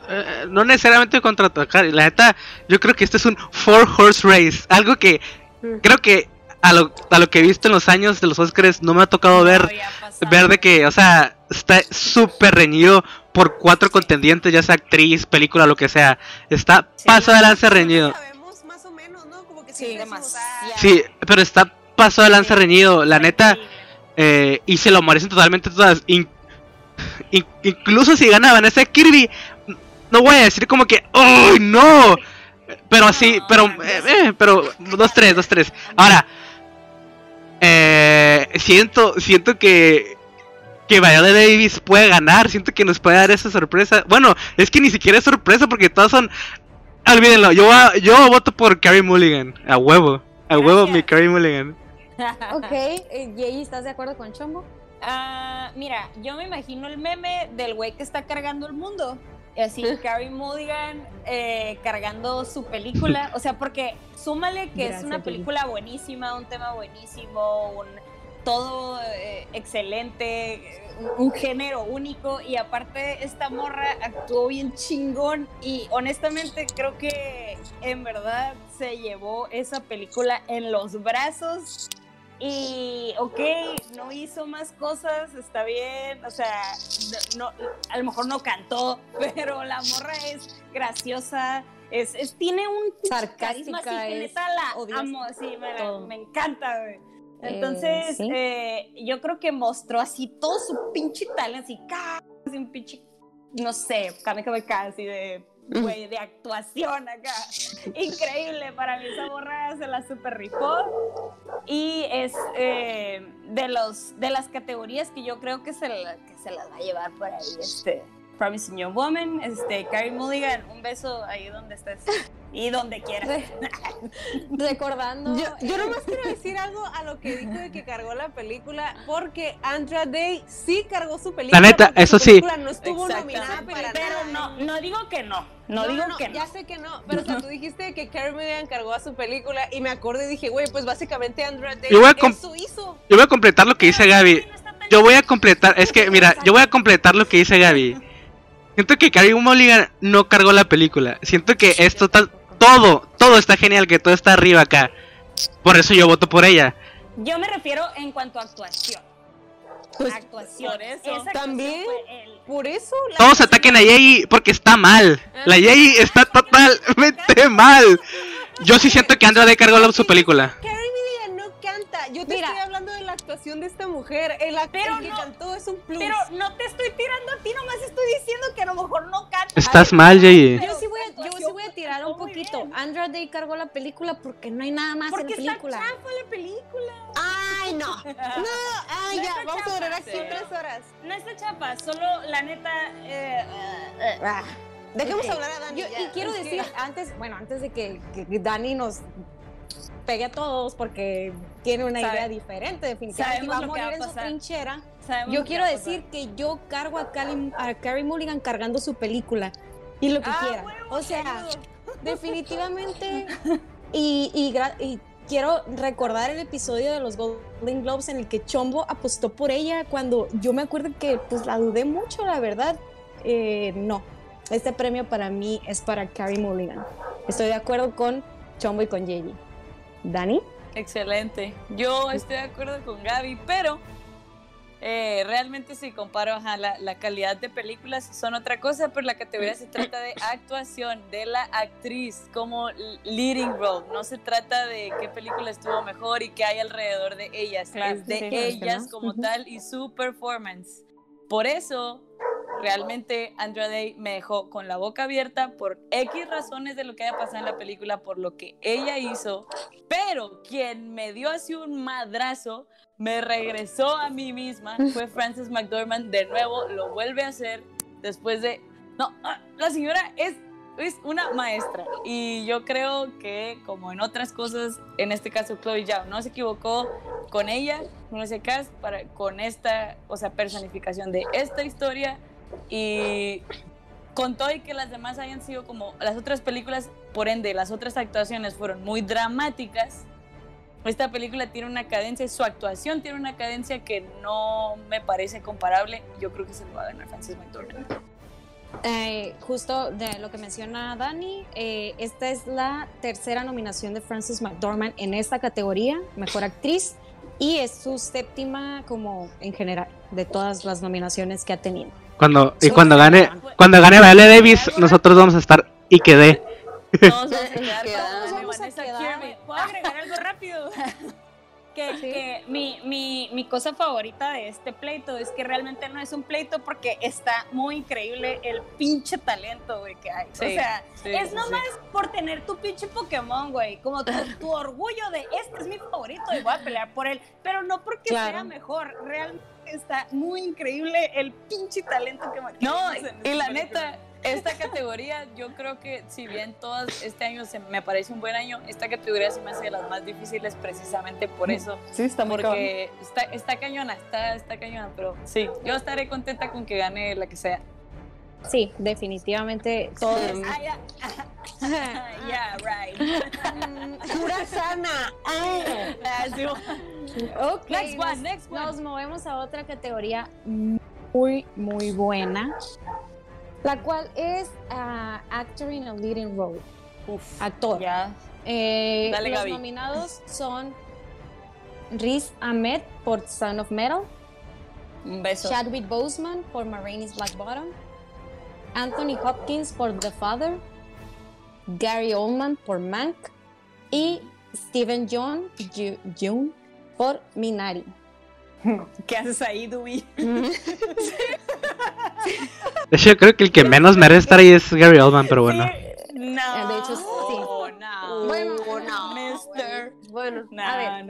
no necesariamente contraatacar, la neta, yo creo que este es un four horse race, algo que mm. creo que a lo, a lo que he visto en los años de los Oscars no me ha tocado ver, ver de que, o sea, está súper reñido por cuatro contendientes, ya sea actriz, película, lo que sea. Está paso de lanza reñido. Sí, pero está paso de lanza reñido, la neta. Eh, y se lo merecen totalmente todas. incluso si gana Vanessa Kirby, no voy a decir como que, ¡oh, no! Pero sí, pero, eh, eh, pero, dos, tres, dos, tres. Ahora, eh, siento, siento que que Viola Davis puede ganar, siento que nos puede dar esa sorpresa. Bueno, es que ni siquiera es sorpresa porque todos son olvídenlo, yo yo voto por Carrie Mulligan, a huevo, a huevo mi Carrie Mulligan. ok, eh, Jay, ¿estás de acuerdo con Chombo? Ah, mira, yo me imagino el meme del güey que está cargando el mundo. Así, Carrie Mulligan eh, cargando su película. O sea, porque súmale que es una película buenísima, un tema buenísimo, un, todo eh, excelente, un género único. Y aparte, esta morra actuó bien chingón. Y honestamente, creo que en verdad se llevó esa película en los brazos y, ok, no hizo más cosas, está bien, o sea, no, a lo mejor no cantó, pero la morra es graciosa, es, es tiene un sarcasmo así que neta la amo, sí, me, encanta, Entonces, eh, eh, yo creo que mostró así todo su pinche talento, así, casi un pinche, no sé, casi de güey, de actuación acá. Increíble, para mí esa borrada se la super rifó. Y es eh, de, los, de las categorías que yo creo que se, que se las va a llevar por ahí este Promising Young Woman, este, Carrie Mulligan, un beso ahí donde estés y donde quieras. Recordando. Yo, yo nomás quiero decir algo a lo que dijo de que cargó la película, porque Andrea Day sí cargó su película. La neta, eso sí. No estuvo nominada para Pero no, no digo que no. No, digo que no. Ya sé que no, pero o sea, tú dijiste que Carrie Mulligan cargó a su película y me acordé y dije, güey, pues básicamente Andrea Day eso hizo. Yo voy a completar lo que dice Gaby. Yo voy a completar, es que mira, yo voy a completar lo que dice Gaby. Siento que Carrie Mulligan no cargó la película. Siento que esto está todo, todo está genial, que todo está arriba acá. Por eso yo voto por ella. Yo me refiero en cuanto a actuación. Pues, actuación, eso. También, por eso. Todos ataquen a Jay porque está mal. La Jay está totalmente mal. Yo sí siento que Andra de cargó su película. Yo te estoy hablando de la actuación de esta mujer. El actor que cantó es un plus. Pero no te estoy tirando a ti, nomás estoy diciendo que a lo mejor no canta. Estás mal, Jay. Yo sí voy a, yo sí voy a tirar un poquito. Andra Day cargó la película porque no hay nada más en la película. Porque está la película. Ay, no. No, ay, ya, vamos a durar aquí tres horas. No está chapa, solo la neta. Eh, eh, ah. Dejemos hablar a Dani. y quiero decir, antes, bueno, antes de que, que Dani nos pegue a todos porque tiene una idea diferente, definitivamente. va a morir en su trinchera. yo quiero decir que yo cargo a, Carrie Mulligan cargando su película y lo que ah, quiera. o sea, definitivamente. y, y, quiero recordar el episodio de los Golden Globes en el que Chombo apostó por ella cuando yo me acuerdo que pues la dudé mucho, la verdad. Eh, no, este premio para mí es para Carrie Mulligan. Estoy de acuerdo con Chombo y con Yeji. Dani. Excelente. Yo estoy de acuerdo con Gaby, pero eh, realmente si comparo a la, calidad de películas son otra cosa, pero la categoría se trata de actuación de la actriz como leading role. No se trata de qué película estuvo mejor y qué hay alrededor de ellas. es de ellas como tal y su performance. Por eso realmente Andrea Day me dejó con la boca abierta por X razones de lo que haya pasado en la película, por lo que ella hizo, pero quien me dio así un madrazo, me regresó a mí misma, fue Frances McDormand, de nuevo lo vuelve a hacer después de... No, ah, la señora es es una maestra y yo creo que como en otras cosas, en este caso Chloe Zhao no se equivocó con ella, con ese cast, para, con esta, o sea, personificación de esta historia y con todo y que las demás hayan sido como las otras películas, por ende, las otras actuaciones fueron muy dramáticas. Esta película tiene una cadencia, su actuación tiene una cadencia que no me parece comparable. Yo creo que se lo va a ganar Francis McDormand. Eh, justo de lo que menciona Dani, eh, esta es la tercera nominación de Frances McDormand en esta categoría, Mejor Actriz, y es su séptima como en general de todas las nominaciones que ha tenido. Cuando, y cuando gane, cuando gane Vale Davis, nosotros vamos a estar y quedé. Todos vamos a que, mi, mi, mi, cosa favorita de este pleito es que realmente no es un pleito porque está muy increíble el pinche talento, güey, que hay. o sea, es nomás por tener tu pinche Pokémon, güey, como tu, orgullo de este es mi favorito y voy a pelear por él, pero no porque sea mejor, realmente está muy increíble el pinche talento que No, y la neta esta categoría, yo creo que si bien todas este año se me parece un buen año, esta categoría se me hace de las más difíciles precisamente por eso. Sí, está muy Porque está, está cañona, está, está cañona, pero sí, yo estaré contenta con que gane la que sea. Sí, definitivamente todos. yeah, right. Pura sana. ok, next one, next one. Nos movemos a otra categoría muy, muy buena la cual es uh, Actor in a Leading Role. Uf, actor. Ya. Eh, los nominados son Riz Ahmed por Son of Metal. Un beso. Chadwick Boseman por Marraine's Black Bottom. Anthony Hopkins por The Father. Gary Oldman por Mank. Y Stephen John June por Minari. ¿Qué haces ahí, Dewey? De hecho, creo que el que menos merece estar ahí es Gary Oldman, pero bueno. No. De hecho, sí. No. Bueno, no. Mister. Bueno, a ver.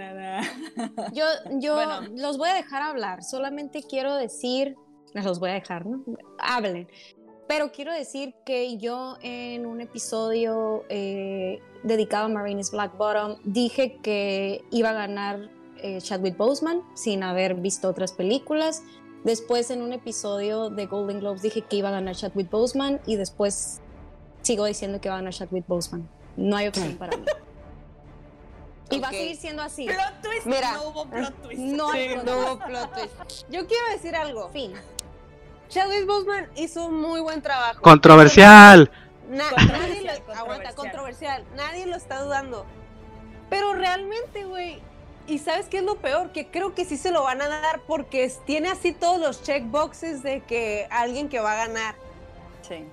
Yo, yo los voy a dejar hablar. Solamente quiero decir, los voy a dejar, ¿no? Hablen. Pero quiero decir que yo en un episodio eh, dedicado a Marines Black Bottom dije que iba a ganar eh, Chadwick Boseman sin haber visto otras películas. Después en un episodio de Golden Globes dije que iba a ganar Chadwick Boseman y después sigo diciendo que va a ganar Chadwick Boseman. No hay opción para mí. Y va a seguir siendo así. Plot twist. Mira, no hubo plot twist. No, hubo plot twist. Yo quiero decir algo. Fin. Chadwick Boseman hizo un muy buen trabajo. Controversial. nadie lo, controversial. Aguanta, controversial. Nadie lo está dudando. Pero realmente, güey, y sabes qué es lo peor, que creo que sí se lo van a dar porque tiene así todos los checkboxes de que alguien que va a ganar. Sí.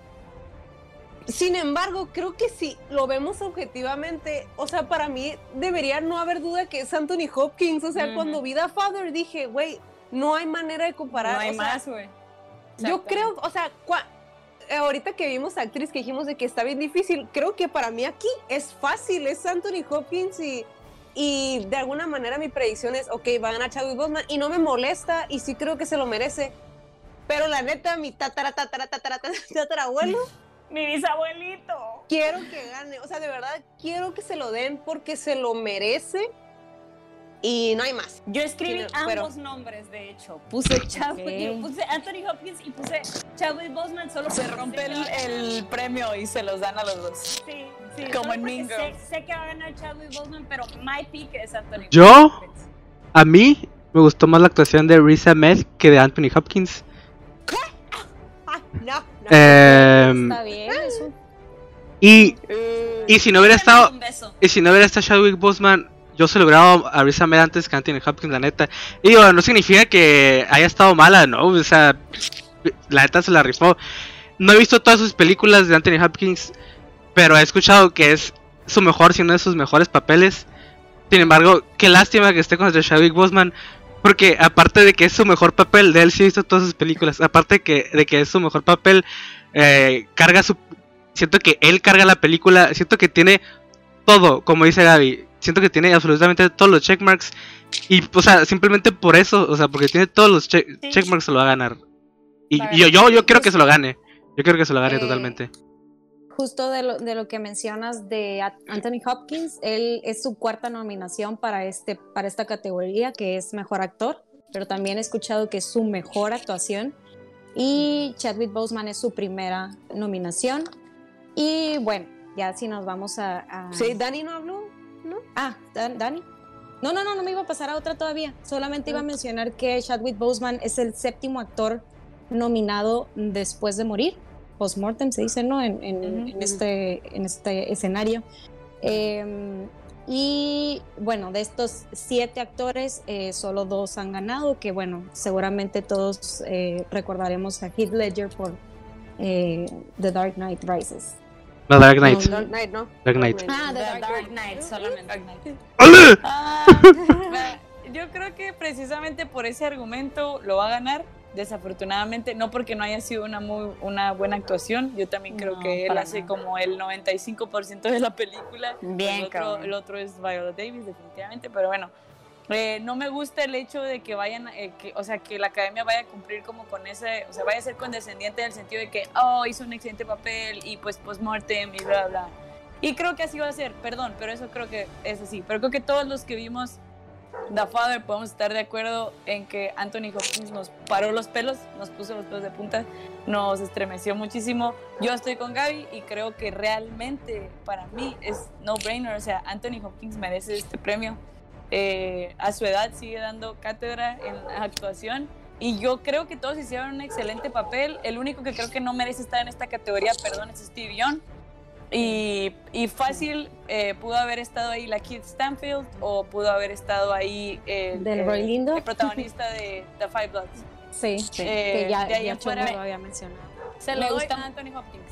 Sin embargo, creo que si lo vemos objetivamente, o sea, para mí debería no haber duda que es Anthony Hopkins. O sea, cuando vi a Father dije, güey, no hay manera de comparar. No hay más, güey. Yo creo, o sea, ahorita que vimos a actriz que dijimos de que está bien difícil, creo que para mí aquí es fácil, es Anthony Hopkins y, y de alguna manera mi predicción es, ok, va a ganar Chadwick Boseman y no me molesta y sí creo que se lo merece. Pero la neta, mi tatara, tatara, tatara, tatara, abuelo mi bisabuelito. Quiero que gane, o sea, de verdad quiero que se lo den porque se lo merece y no hay más. Yo escribí ambos nombres, de hecho. Puse Chadwick, puse Anthony Hopkins y puse Chadwick Boseman solo se rompe el, premio y se los dan a los dos. Sí, sí. Como en Mean sé, sé, que va a ganar Chadwick Boseman, pero my pick es Anthony ¿Yo? A mí me gustó más la actuación de Riz Ahmed que de Anthony Hopkins. ¿Qué? Ah, no. Em, está bien Y, y si no hubiera estado y si no hubiera estado Chadwick Boseman, yo celebraba a Risa Med antes que Anthony Hopkins, la neta. Y digo, no significa que haya estado mala, ¿no? O sea, la neta se la rifó. No he visto todas sus películas de Anthony Hopkins, pero he escuchado que es su mejor, si no de sus mejores papeles. Sin embargo, qué lástima que esté con el Chadwick Boseman, porque aparte de que es su mejor papel, de él sí he visto todas sus películas, aparte de que, de que es su mejor papel, eh, carga su... Siento que él carga la película, siento que tiene todo, como dice Gaby, siento que tiene absolutamente todos los checkmarks y, o sea, simplemente por eso, o sea, porque tiene todos los checkmarks se lo va a ganar. Y, yo, yo, yo quiero que se lo gane, yo quiero que se lo gane eh, totalmente justo de lo, de lo, que mencionas de Anthony Hopkins, él es su cuarta nominación para, este, para esta categoría, que es Mejor Actor, pero también he escuchado que es su mejor actuación. Y Chadwick Boseman es su primera nominación. Y bueno, ya si nos vamos a... Sí, Dani no habló, ¿no? Ah, Dani. No, no, no, no me iba a pasar a otra todavía. Solamente iba a mencionar que Chadwick Boseman es el séptimo actor nominado después de morir post-mortem, se dice, ¿no? En, este, en este escenario. Em, y bueno, de estos siete actores, eh, solo dos han ganado, que bueno, seguramente todos eh, recordaremos a Heath Ledger por eh, The Dark Knight Rises. No, Dark Knight. No, Dark Knight, ¿no? Dark Knight. Ah, The, Dark, Knight, solamente Dark Knight. Ah, yo creo que precisamente por ese argumento lo va a ganar desafortunadamente, no porque no haya sido una muy una buena actuación, yo también creo que él hace como el 95% de la película. Bien, el otro, el otro es Viola Davis, definitivamente, pero bueno, eh, no me gusta el hecho de que vayan, eh, que, o sea, que la academia vaya a cumplir como con ese, o sea, vaya a ser condescendiente en el sentido de que, oh, hizo un excelente papel y pues post-mortem y bla, bla. Y creo que así va a ser, perdón, pero eso creo que es así. Pero creo que todos los que vimos The Father podemos estar de acuerdo en que Anthony Hopkins nos paró los pelos, nos puso los pelos de punta, nos estremeció muchísimo. Yo estoy con Gaby y creo que realmente para mí es no brainer, o sea, Anthony Hopkins merece este premio. Eh, a su edad sigue dando cátedra en actuación y yo creo que todos hicieron un excelente papel. El único que creo que no merece estar en esta categoría, perdón, es Steve Young y, y fácil eh, pudo haber estado ahí la Kid Stanfield o pudo haber estado ahí el, Del el, Lindo. el protagonista de The Five Bloods. Sí, sí eh, que ya, de ahí ya afuera, lo había mencionado. Se le gusta a Anthony Hopkins.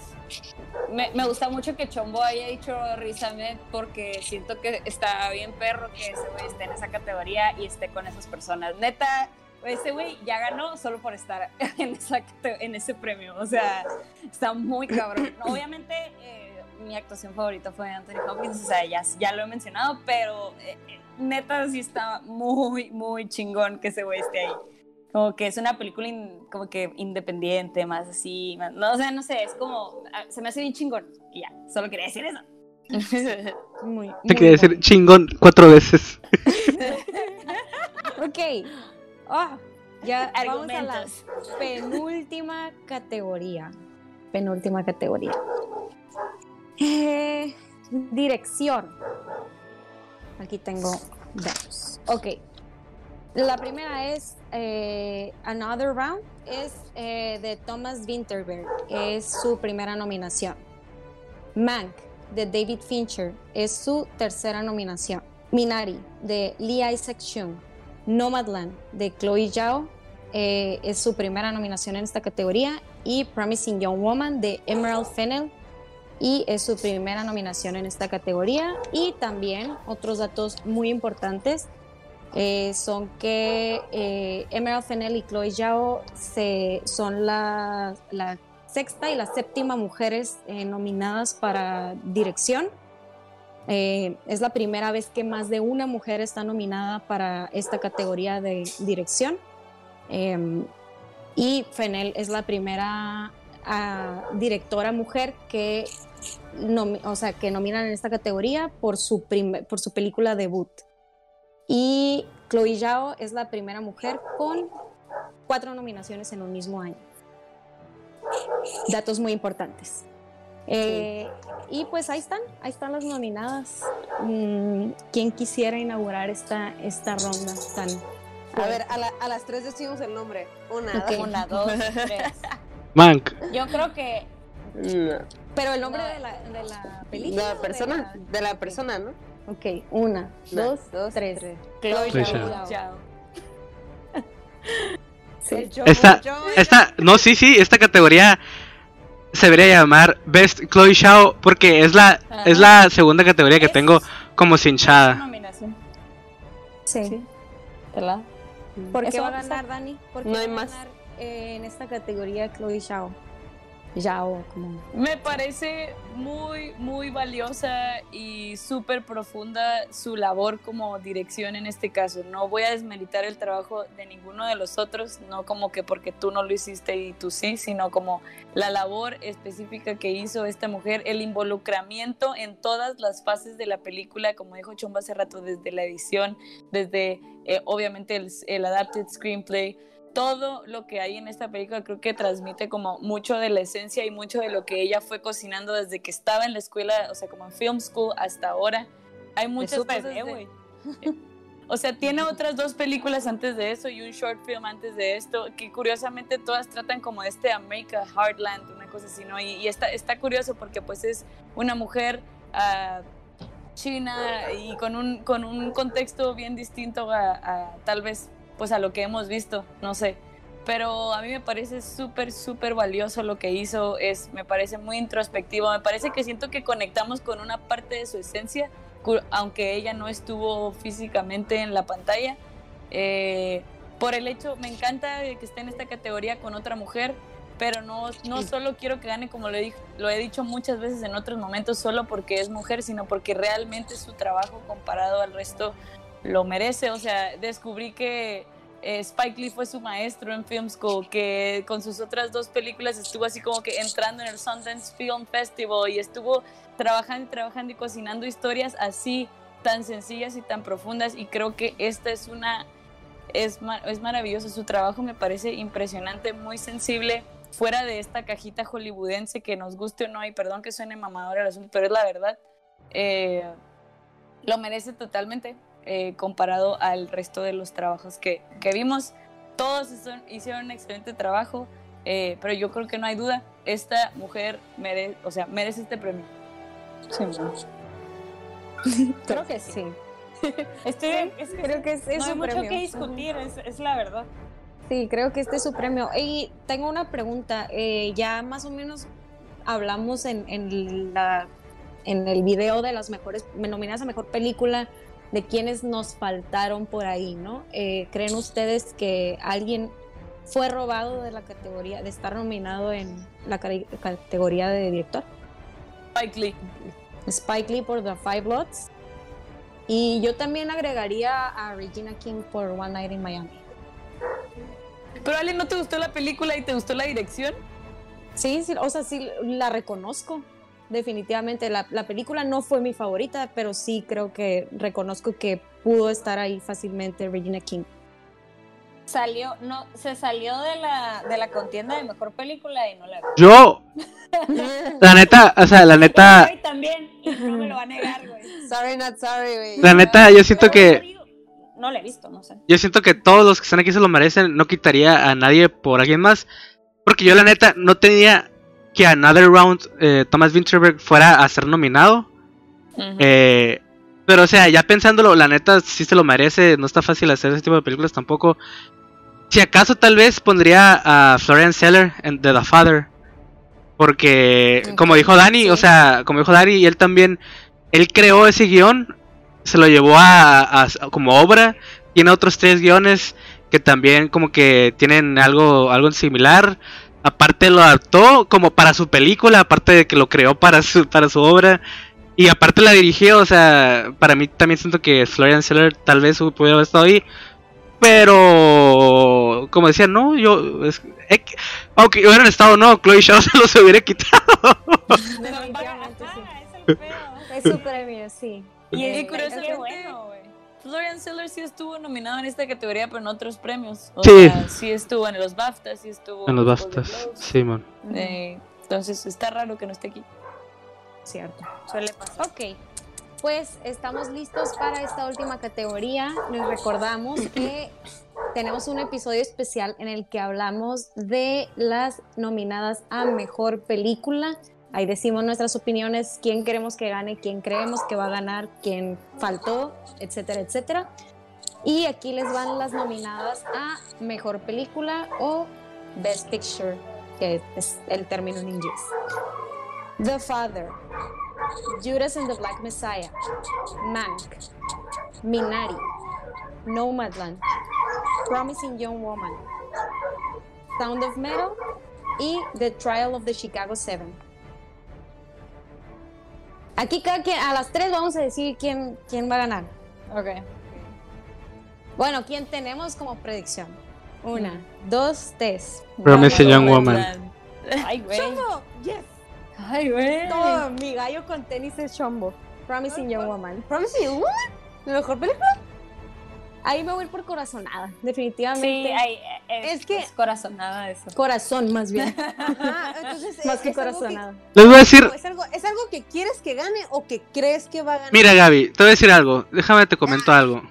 Me, me, gusta mucho que Chombo haya dicho Rizamet porque siento que está bien perro que ese güey esté en esa categoría y esté con esas personas. Neta, ese güey ya ganó solo por estar en, esa, en ese premio. O sea, está muy cabrón. Obviamente, eh, mi actuación favorita fue Anthony Hopkins, o sea, ya, lo he mencionado, pero eh, eh, neta sí está muy, muy chingón que ese güey esté ahí. Como que es una película como que independiente, más así, no, o sea, no sé, es como, ah, se me hace bien chingón, y ya, solo quería decir eso. muy, Te quería decir chingón cuatro veces. ok, oh, ya vamos a la penúltima categoría, penúltima categoría. Eh, dirección. Aquí tengo dos. Ok. La primera es eh, Another Round. Es eh, de Thomas Winterberg. Es su primera nominación. Mank de David Fincher es su tercera nominación. Minari de Lee Isaac Chung, Nomadland de Chloe Zhao, eh, es su primera nominación en esta categoría, y Promising Young Woman de Emerald Fennell, y es su primera nominación en esta categoría. Y también otros datos muy importantes eh, son que eh, Emerald Fennell y Chloe Zhao se, son la, sexta y la séptima mujeres nominadas para dirección eh, es la primera vez que más de una mujer está nominada para esta categoría de dirección. Em, y Fenel es la primera ah, directora mujer que, o sea, que nominan en esta categoría por su, por su película debut. Y Chloe Zhao es la primera mujer con cuatro nominaciones en un mismo año. Datos muy importantes. Eh, y pues ahí están, ahí están las nominadas. Mm, ¿Quién quisiera inaugurar esta, esta ronda tan... A ver, a, las tres decimos el nombre. Una, Una, dos, tres. Mank. Yo creo que... Pero el nombre de, la, de la película. De la persona, de la, persona, ¿no? Ok, una, dos, dos, tres. tres. Chao. esta, esta, no, sí, sí, esta categoría se debería llamar Best Chloe Shao porque es la es la segunda categoría que tengo como cinchada. Sí. sí. ¿Verdad? ¿Por qué va a ganar Dani? ¿Por qué no hay va a más. Ganar, eh, en esta categoría Chloe Shao? Yao, como... Me parece muy, muy valiosa y súper profunda su labor como dirección en este caso. No voy a desmeritar el trabajo de ninguno de los otros, no como que porque tú no lo hiciste y tú sí, sino como la labor específica que hizo esta mujer, el involucramiento en todas las fases de la película, como dijo Chumba hace rato, desde la edición, desde eh, obviamente el, el adapted screenplay todo lo que hay en esta película creo que transmite como mucho de la esencia y mucho de lo que ella fue cocinando desde que estaba en la escuela, o sea, como en film school hasta ahora. Hay muchas cosas de, O sea, tiene otras dos películas antes de eso y un short film antes de esto, que curiosamente todas tratan como este America Heartland, una cosa así, ¿no? Y, está, está curioso porque pues es una mujer uh, china y con un, con un contexto bien distinto a tal vez pues a lo que hemos visto, no sé. Pero a mí me parece súper, súper valioso lo que hizo, es, me parece muy introspectivo, me parece que siento que conectamos con una parte de su esencia, aunque ella no estuvo físicamente en la pantalla. Eh, por el hecho, me encanta que esté en esta categoría con otra mujer, pero no, no solo quiero que gane, como lo he, lo he dicho muchas veces en otros momentos, solo porque es mujer, sino porque realmente su trabajo comparado al resto lo merece. O sea, descubrí que eh, Spike Lee fue su maestro en Film School, que con sus otras dos películas estuvo así como que entrando en el Sundance Film Festival y estuvo trabajando y trabajando y cocinando historias así tan sencillas y tan profundas. Y creo que esta es una es, es maravilloso su trabajo me parece impresionante muy sensible. Fuera de esta cajita hollywoodense que nos guste o no y perdón que suene mamadora el asunto pero es la verdad eh, lo merece totalmente eh, comparado al resto de los trabajos que, que vimos. Todos hicieron un excelente trabajo, eh, pero yo creo que no hay duda, esta mujer merece, o sea, merece este premio. Sí, creo que sí. Estoy, creo que es, no hay mucho que discutir, es, es, la verdad. Sí, creo que este es su premio. Y tengo una pregunta, eh, ya más o menos hablamos en, en, la, en el video de las mejores, nominadas a mejor película, de quienes nos faltaron por ahí, ¿no? Eh, ¿Creen ustedes que alguien fue robado de la categoría, de estar nominado en la categoría de director? Spike Lee. Spike Lee por The Five Bloods. Y yo también agregaría a Regina King por One Night in Miami. ¿Pero Ale, no te gustó la película y te gustó la dirección? Sí, sí, o sea, sí la reconozco definitivamente. La, película no fue mi favorita, pero sí creo que reconozco que pudo estar ahí fácilmente Regina King. Salió, no, se salió de la, de la contienda de mejor película y no la vi. Yo, la neta, o sea, la neta. también, no me lo va a negar, güey. Sorry, not sorry, güey. La neta, yo siento que. No la he visto, no sé. Yo siento que todos los que están aquí se lo merecen. No quitaría a nadie por alguien más. Porque yo, la neta, no tenía que Another Round eh, Thomas Winterberg fuera a ser nominado. Eh, Pero, o sea, ya pensándolo, la neta sí se lo merece. No está fácil hacer ese tipo de películas tampoco. Si acaso, tal vez pondría a Florian Seller en The, The Father. Porque, como dijo Dani, o sea, como dijo Dani, él también, él creó ese guion, se lo llevó a, como obra. Tiene otros tres guiones que también como que tienen algo, algo similar. Aparte lo adaptó como para su película, aparte de que lo creó para su, para su obra. Y aparte la dirigió, o sea, para mí también siento que Florian Seller tal vez pudiera haber estado ahí. Pero, como decía, no, yo. Es, aunque hubieran estado, no, Chloe Shaw se los hubiera quitado. es su premio, sí. Y es curioso que bueno, güey. Florian Seller sí estuvo nominado en esta categoría, pero en otros premios. O sí. Sea, sí estuvo en los BAFTA, sí estuvo en los BAFTAs. Sí, man. entonces está raro que no esté aquí. Cierto, suele pasar. Ok, pues estamos listos para esta última categoría. Les recordamos que tenemos un episodio especial en el que hablamos de las nominadas a mejor película. Ahí decimos nuestras opiniones, quién queremos que gane, quién creemos que va a ganar, quién faltó, etcétera, etcétera. Y aquí les van las nominadas a mejor película o Best Picture, que es el término en inglés. The Father, Judas and the Black Messiah, Mank, Minari, Nomadland, Promising Young Woman, Sound of Metal y The Trial of the Chicago Seven. Aquí cada quien, a las tres vamos a decir quién, quién va a ganar. Ok. Bueno, ¿quién tenemos como predicción? Una, mm. dos, tres. Promising Young Woman. Ay, güey. Yes. Ay, güey. Todo, mi gallo con tenis es chombo. Promising Young Woman. ¿Promising Young Woman? ¿La mejor película? Ahí me voy por corazonada, definitivamente. Sí, ahí, es, que es corazonada eso. Corazón, más bien. entonces, más que corazonada. Les voy a decir. ¿Es algo, ¿Es algo que quieres que gane o que crees que va a ganar? Mira, Gaby, te voy a decir algo. Déjame te comento algo.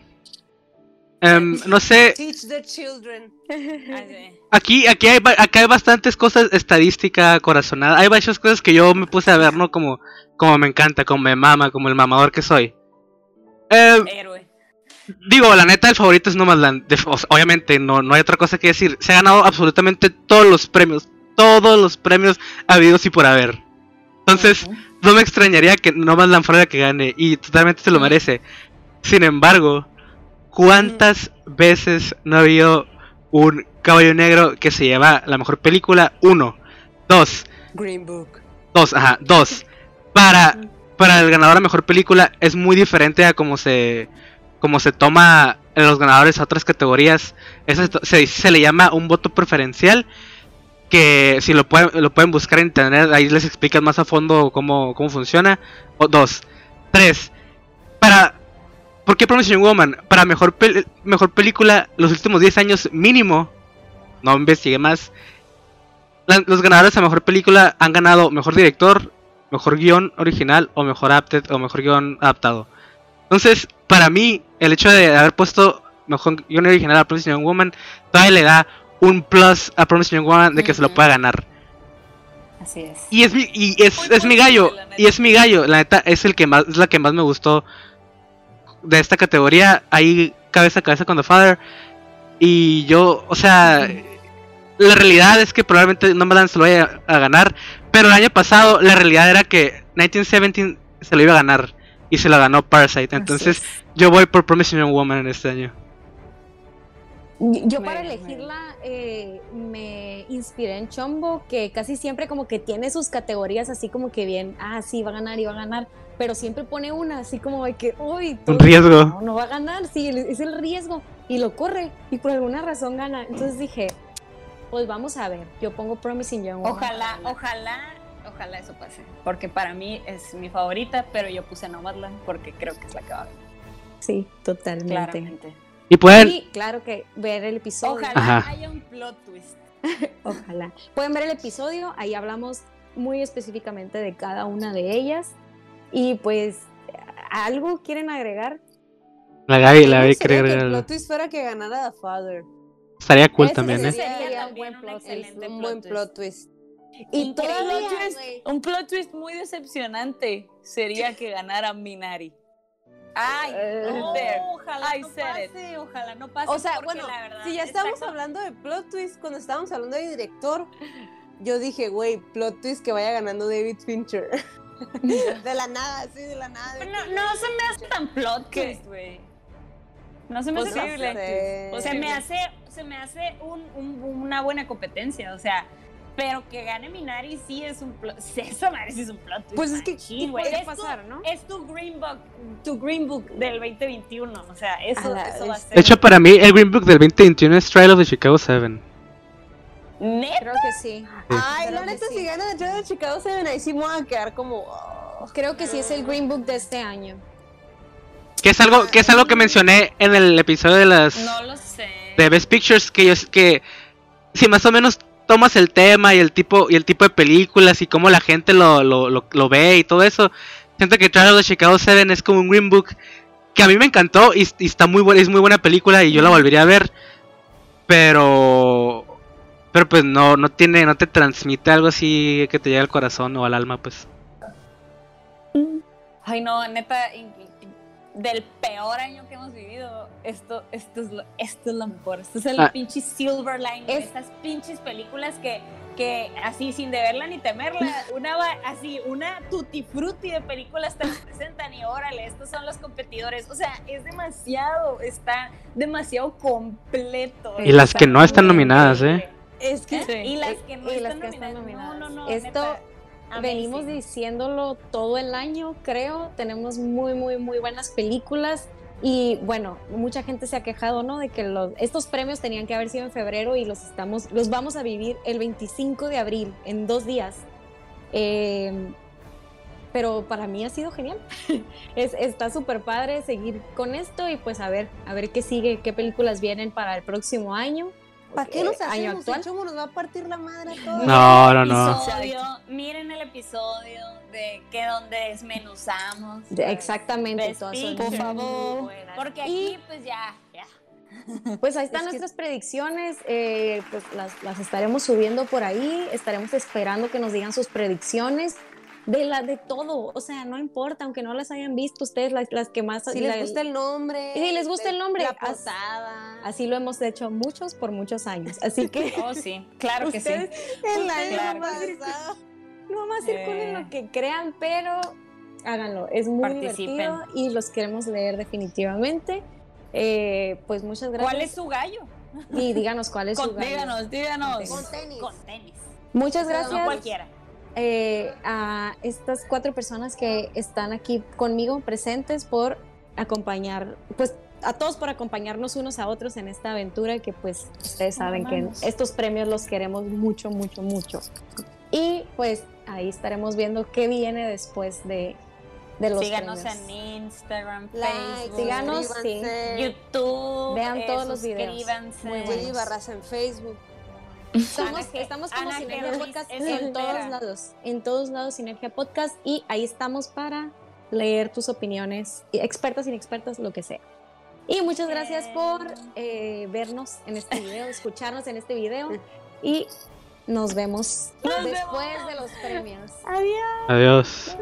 Um, no sé. Teach the children. Aquí, aquí hay, acá hay bastantes cosas estadística corazonada. Hay varias cosas que yo me puse a ver, ¿no? Como, como me encanta, como me mama, como el mamador que soy. Eh, Héroe. Digo, la neta, el favorito es Nomadland. Obviamente, no, no hay otra cosa que decir. Se ha ganado absolutamente todos los premios. Todos los premios habidos y por haber. Entonces, no me extrañaría que Nomadland fuera la que gane. Y totalmente se lo merece. Sin embargo, ¿cuántas veces no ha habido un caballo negro que se lleva la mejor película? Uno. Dos. Green Book. Dos, ajá. Dos. Para, para el ganador a mejor película es muy diferente a cómo se como se toma en los ganadores a otras categorías, eso se, le llama un voto preferencial. Que si lo pueden, lo pueden buscar en internet, ahí les explican más a fondo cómo, cómo funciona. O dos. Tres. Para. ¿Por qué Promising Woman? Para mejor, mejor película, los últimos 10 años mínimo. No investigué más. los ganadores a mejor película han ganado mejor director, mejor guion original o mejor adapted o mejor guion adaptado. Entonces, para mí, el hecho de haber puesto mejor guion original a Promising Young Woman todavía le da un plus a Promising Young Woman de que se lo pueda ganar. Así es. Y es mi, y es, es mi gallo, y es mi gallo, la neta, es el que más, es la que más me gustó de esta categoría, ahí cabeza a cabeza con The Father. Y yo, o sea, la realidad es que probablemente no me se lo vaya a ganar, pero el año pasado la realidad era que 1917 se lo iba a ganar y se la ganó Parasite. Entonces yo voy por Promising Young Woman en este año. Yo para elegirla eh, me inspiré en Chombo, que casi siempre como que tiene sus categorías así como que bien, ah, sí, va a ganar y va a ganar, pero siempre pone una así como de que, uy, un riesgo. No, no va a ganar, sí, es el riesgo, y lo corre, y por alguna razón gana. Entonces dije, pues vamos a ver, yo pongo Promising Young Woman. Ojalá, ojalá ojalá eso pase. Porque para mí es mi favorita, pero yo puse Nomadland porque creo que es la que va a Sí, totalmente. Y pueden. claro que ver el episodio. Ojalá haya un plot twist. Ojalá. Pueden ver el episodio, ahí hablamos muy específicamente de cada una de ellas. Y pues, ¿algo quieren agregar? La Gaby, la Gaby quiere agregar. El plot twist fuera que ganara The Father. Estaría cool también, ¿eh? Sería un buen plot, un buen plot twist. Y todavía un plot twist muy decepcionante sería que ganara Minari. Ay, ojalá no pase, ojalá no pase. O sea, bueno, si ya estamos hablando de plot twist, cuando estábamos hablando de director, yo dije, güey, plot twist que vaya ganando David Fincher. de la nada, sí, de la nada. no, no se me hace tan plot twist, güey. No se me hace posible. O sea, me hace, se me hace un, una buena competencia, o sea, pero que gane Minari sí es un plot. Eso sí es un plot. Pues es que sí, puede pasar, ¿no? Es tu Green Book, tu Green Book del 2021. O sea, eso, eso va a ser. De hecho, para mí, el Green Book del 2021 es Trial of the Chicago 7. ¿Neta? Creo que sí. Ay, la neta, si gana Trial of the Chicago 7, ahí sí me voy a quedar como. Oh, Creo que sí es el Green Book de este año. Que es algo, que es algo que mencioné en el episodio de las. No lo sé. De Best Pictures, que yo que si más o menos tomas el tema y el tipo y el tipo de películas y cómo la gente lo, lo, lo, ve y todo eso, siento que Trial of Chicago 7 es como un Green Book que a mí me encantó y, está muy buena, es muy buena película y yo la volvería a ver, pero pero pues no no tiene no te transmite algo así que te llegue al corazón o al alma, pues. Ay, no, neta, del peor año que hemos vivido, esto, esto, es, lo, esto es lo mejor. Esto es el ah. pinche silver line. Estas pinches películas que, que así sin deberla ni temerla, una así, una tutti frutti de películas te presentan y órale, estos son los competidores. O sea, es demasiado, está demasiado completo. Y las que no están nominadas, ¿eh? Es que y las que no, están, nominadas. No, no, no, Esto venimos diciéndolo todo el año, creo. Tenemos muy, muy, muy buenas películas. Y bueno, mucha gente se ha quejado, ¿no? De que los, estos premios tenían que haber sido en febrero y los estamos, los vamos a vivir el 25 de abril, en dos días. Em, pero para mí ha sido genial. es, está súper padre seguir con esto y pues a ver, a ver qué sigue, qué películas vienen para el próximo año. ¿Para qué nos hacemos? El chomo nos va a partir la madre a todos. No, no, no. miren el episodio de que donde desmenuzamos. exactamente, por favor. Porque aquí, pues ya, ya. Pues ahí están nuestras predicciones, eh, pues las, las, estaremos subiendo por ahí, estaremos esperando que nos digan sus predicciones de la de todo, o sea, no importa, aunque no las hayan visto ustedes, las, las que más... Si les gusta el nombre. Si les gusta el nombre. La pasada. Así, lo hemos hecho muchos por muchos años, así que... Oh, sí, claro que sí. El año No vamos a ir con lo que crean, pero háganlo, es muy divertido y los queremos leer definitivamente. Eh, pues muchas gracias. ¿Cuál es su gallo? Y díganos cuál es su gallo. Díganos, díganos. Con tenis. Con tenis. Muchas gracias. No cualquiera. Eh, a estas cuatro personas que están aquí conmigo presentes por acompañar, pues a todos por acompañarnos unos a otros en esta aventura que pues ustedes saben que estos premios los queremos mucho, mucho, mucho. Y pues ahí estaremos viendo qué viene después de, de los Síganos en Instagram, Facebook, síganos, YouTube, vean todos los videos. Muy Barras en Facebook. Estamos como Sinergia Podcast en todos lados. En todos lados Sinergia Podcast y ahí estamos para leer tus opiniones, expertas, inexpertas, lo que sea. Y muchas gracias por eh, vernos en este video, escucharnos en este video y nos vemos después de los premios. Adiós. Adiós.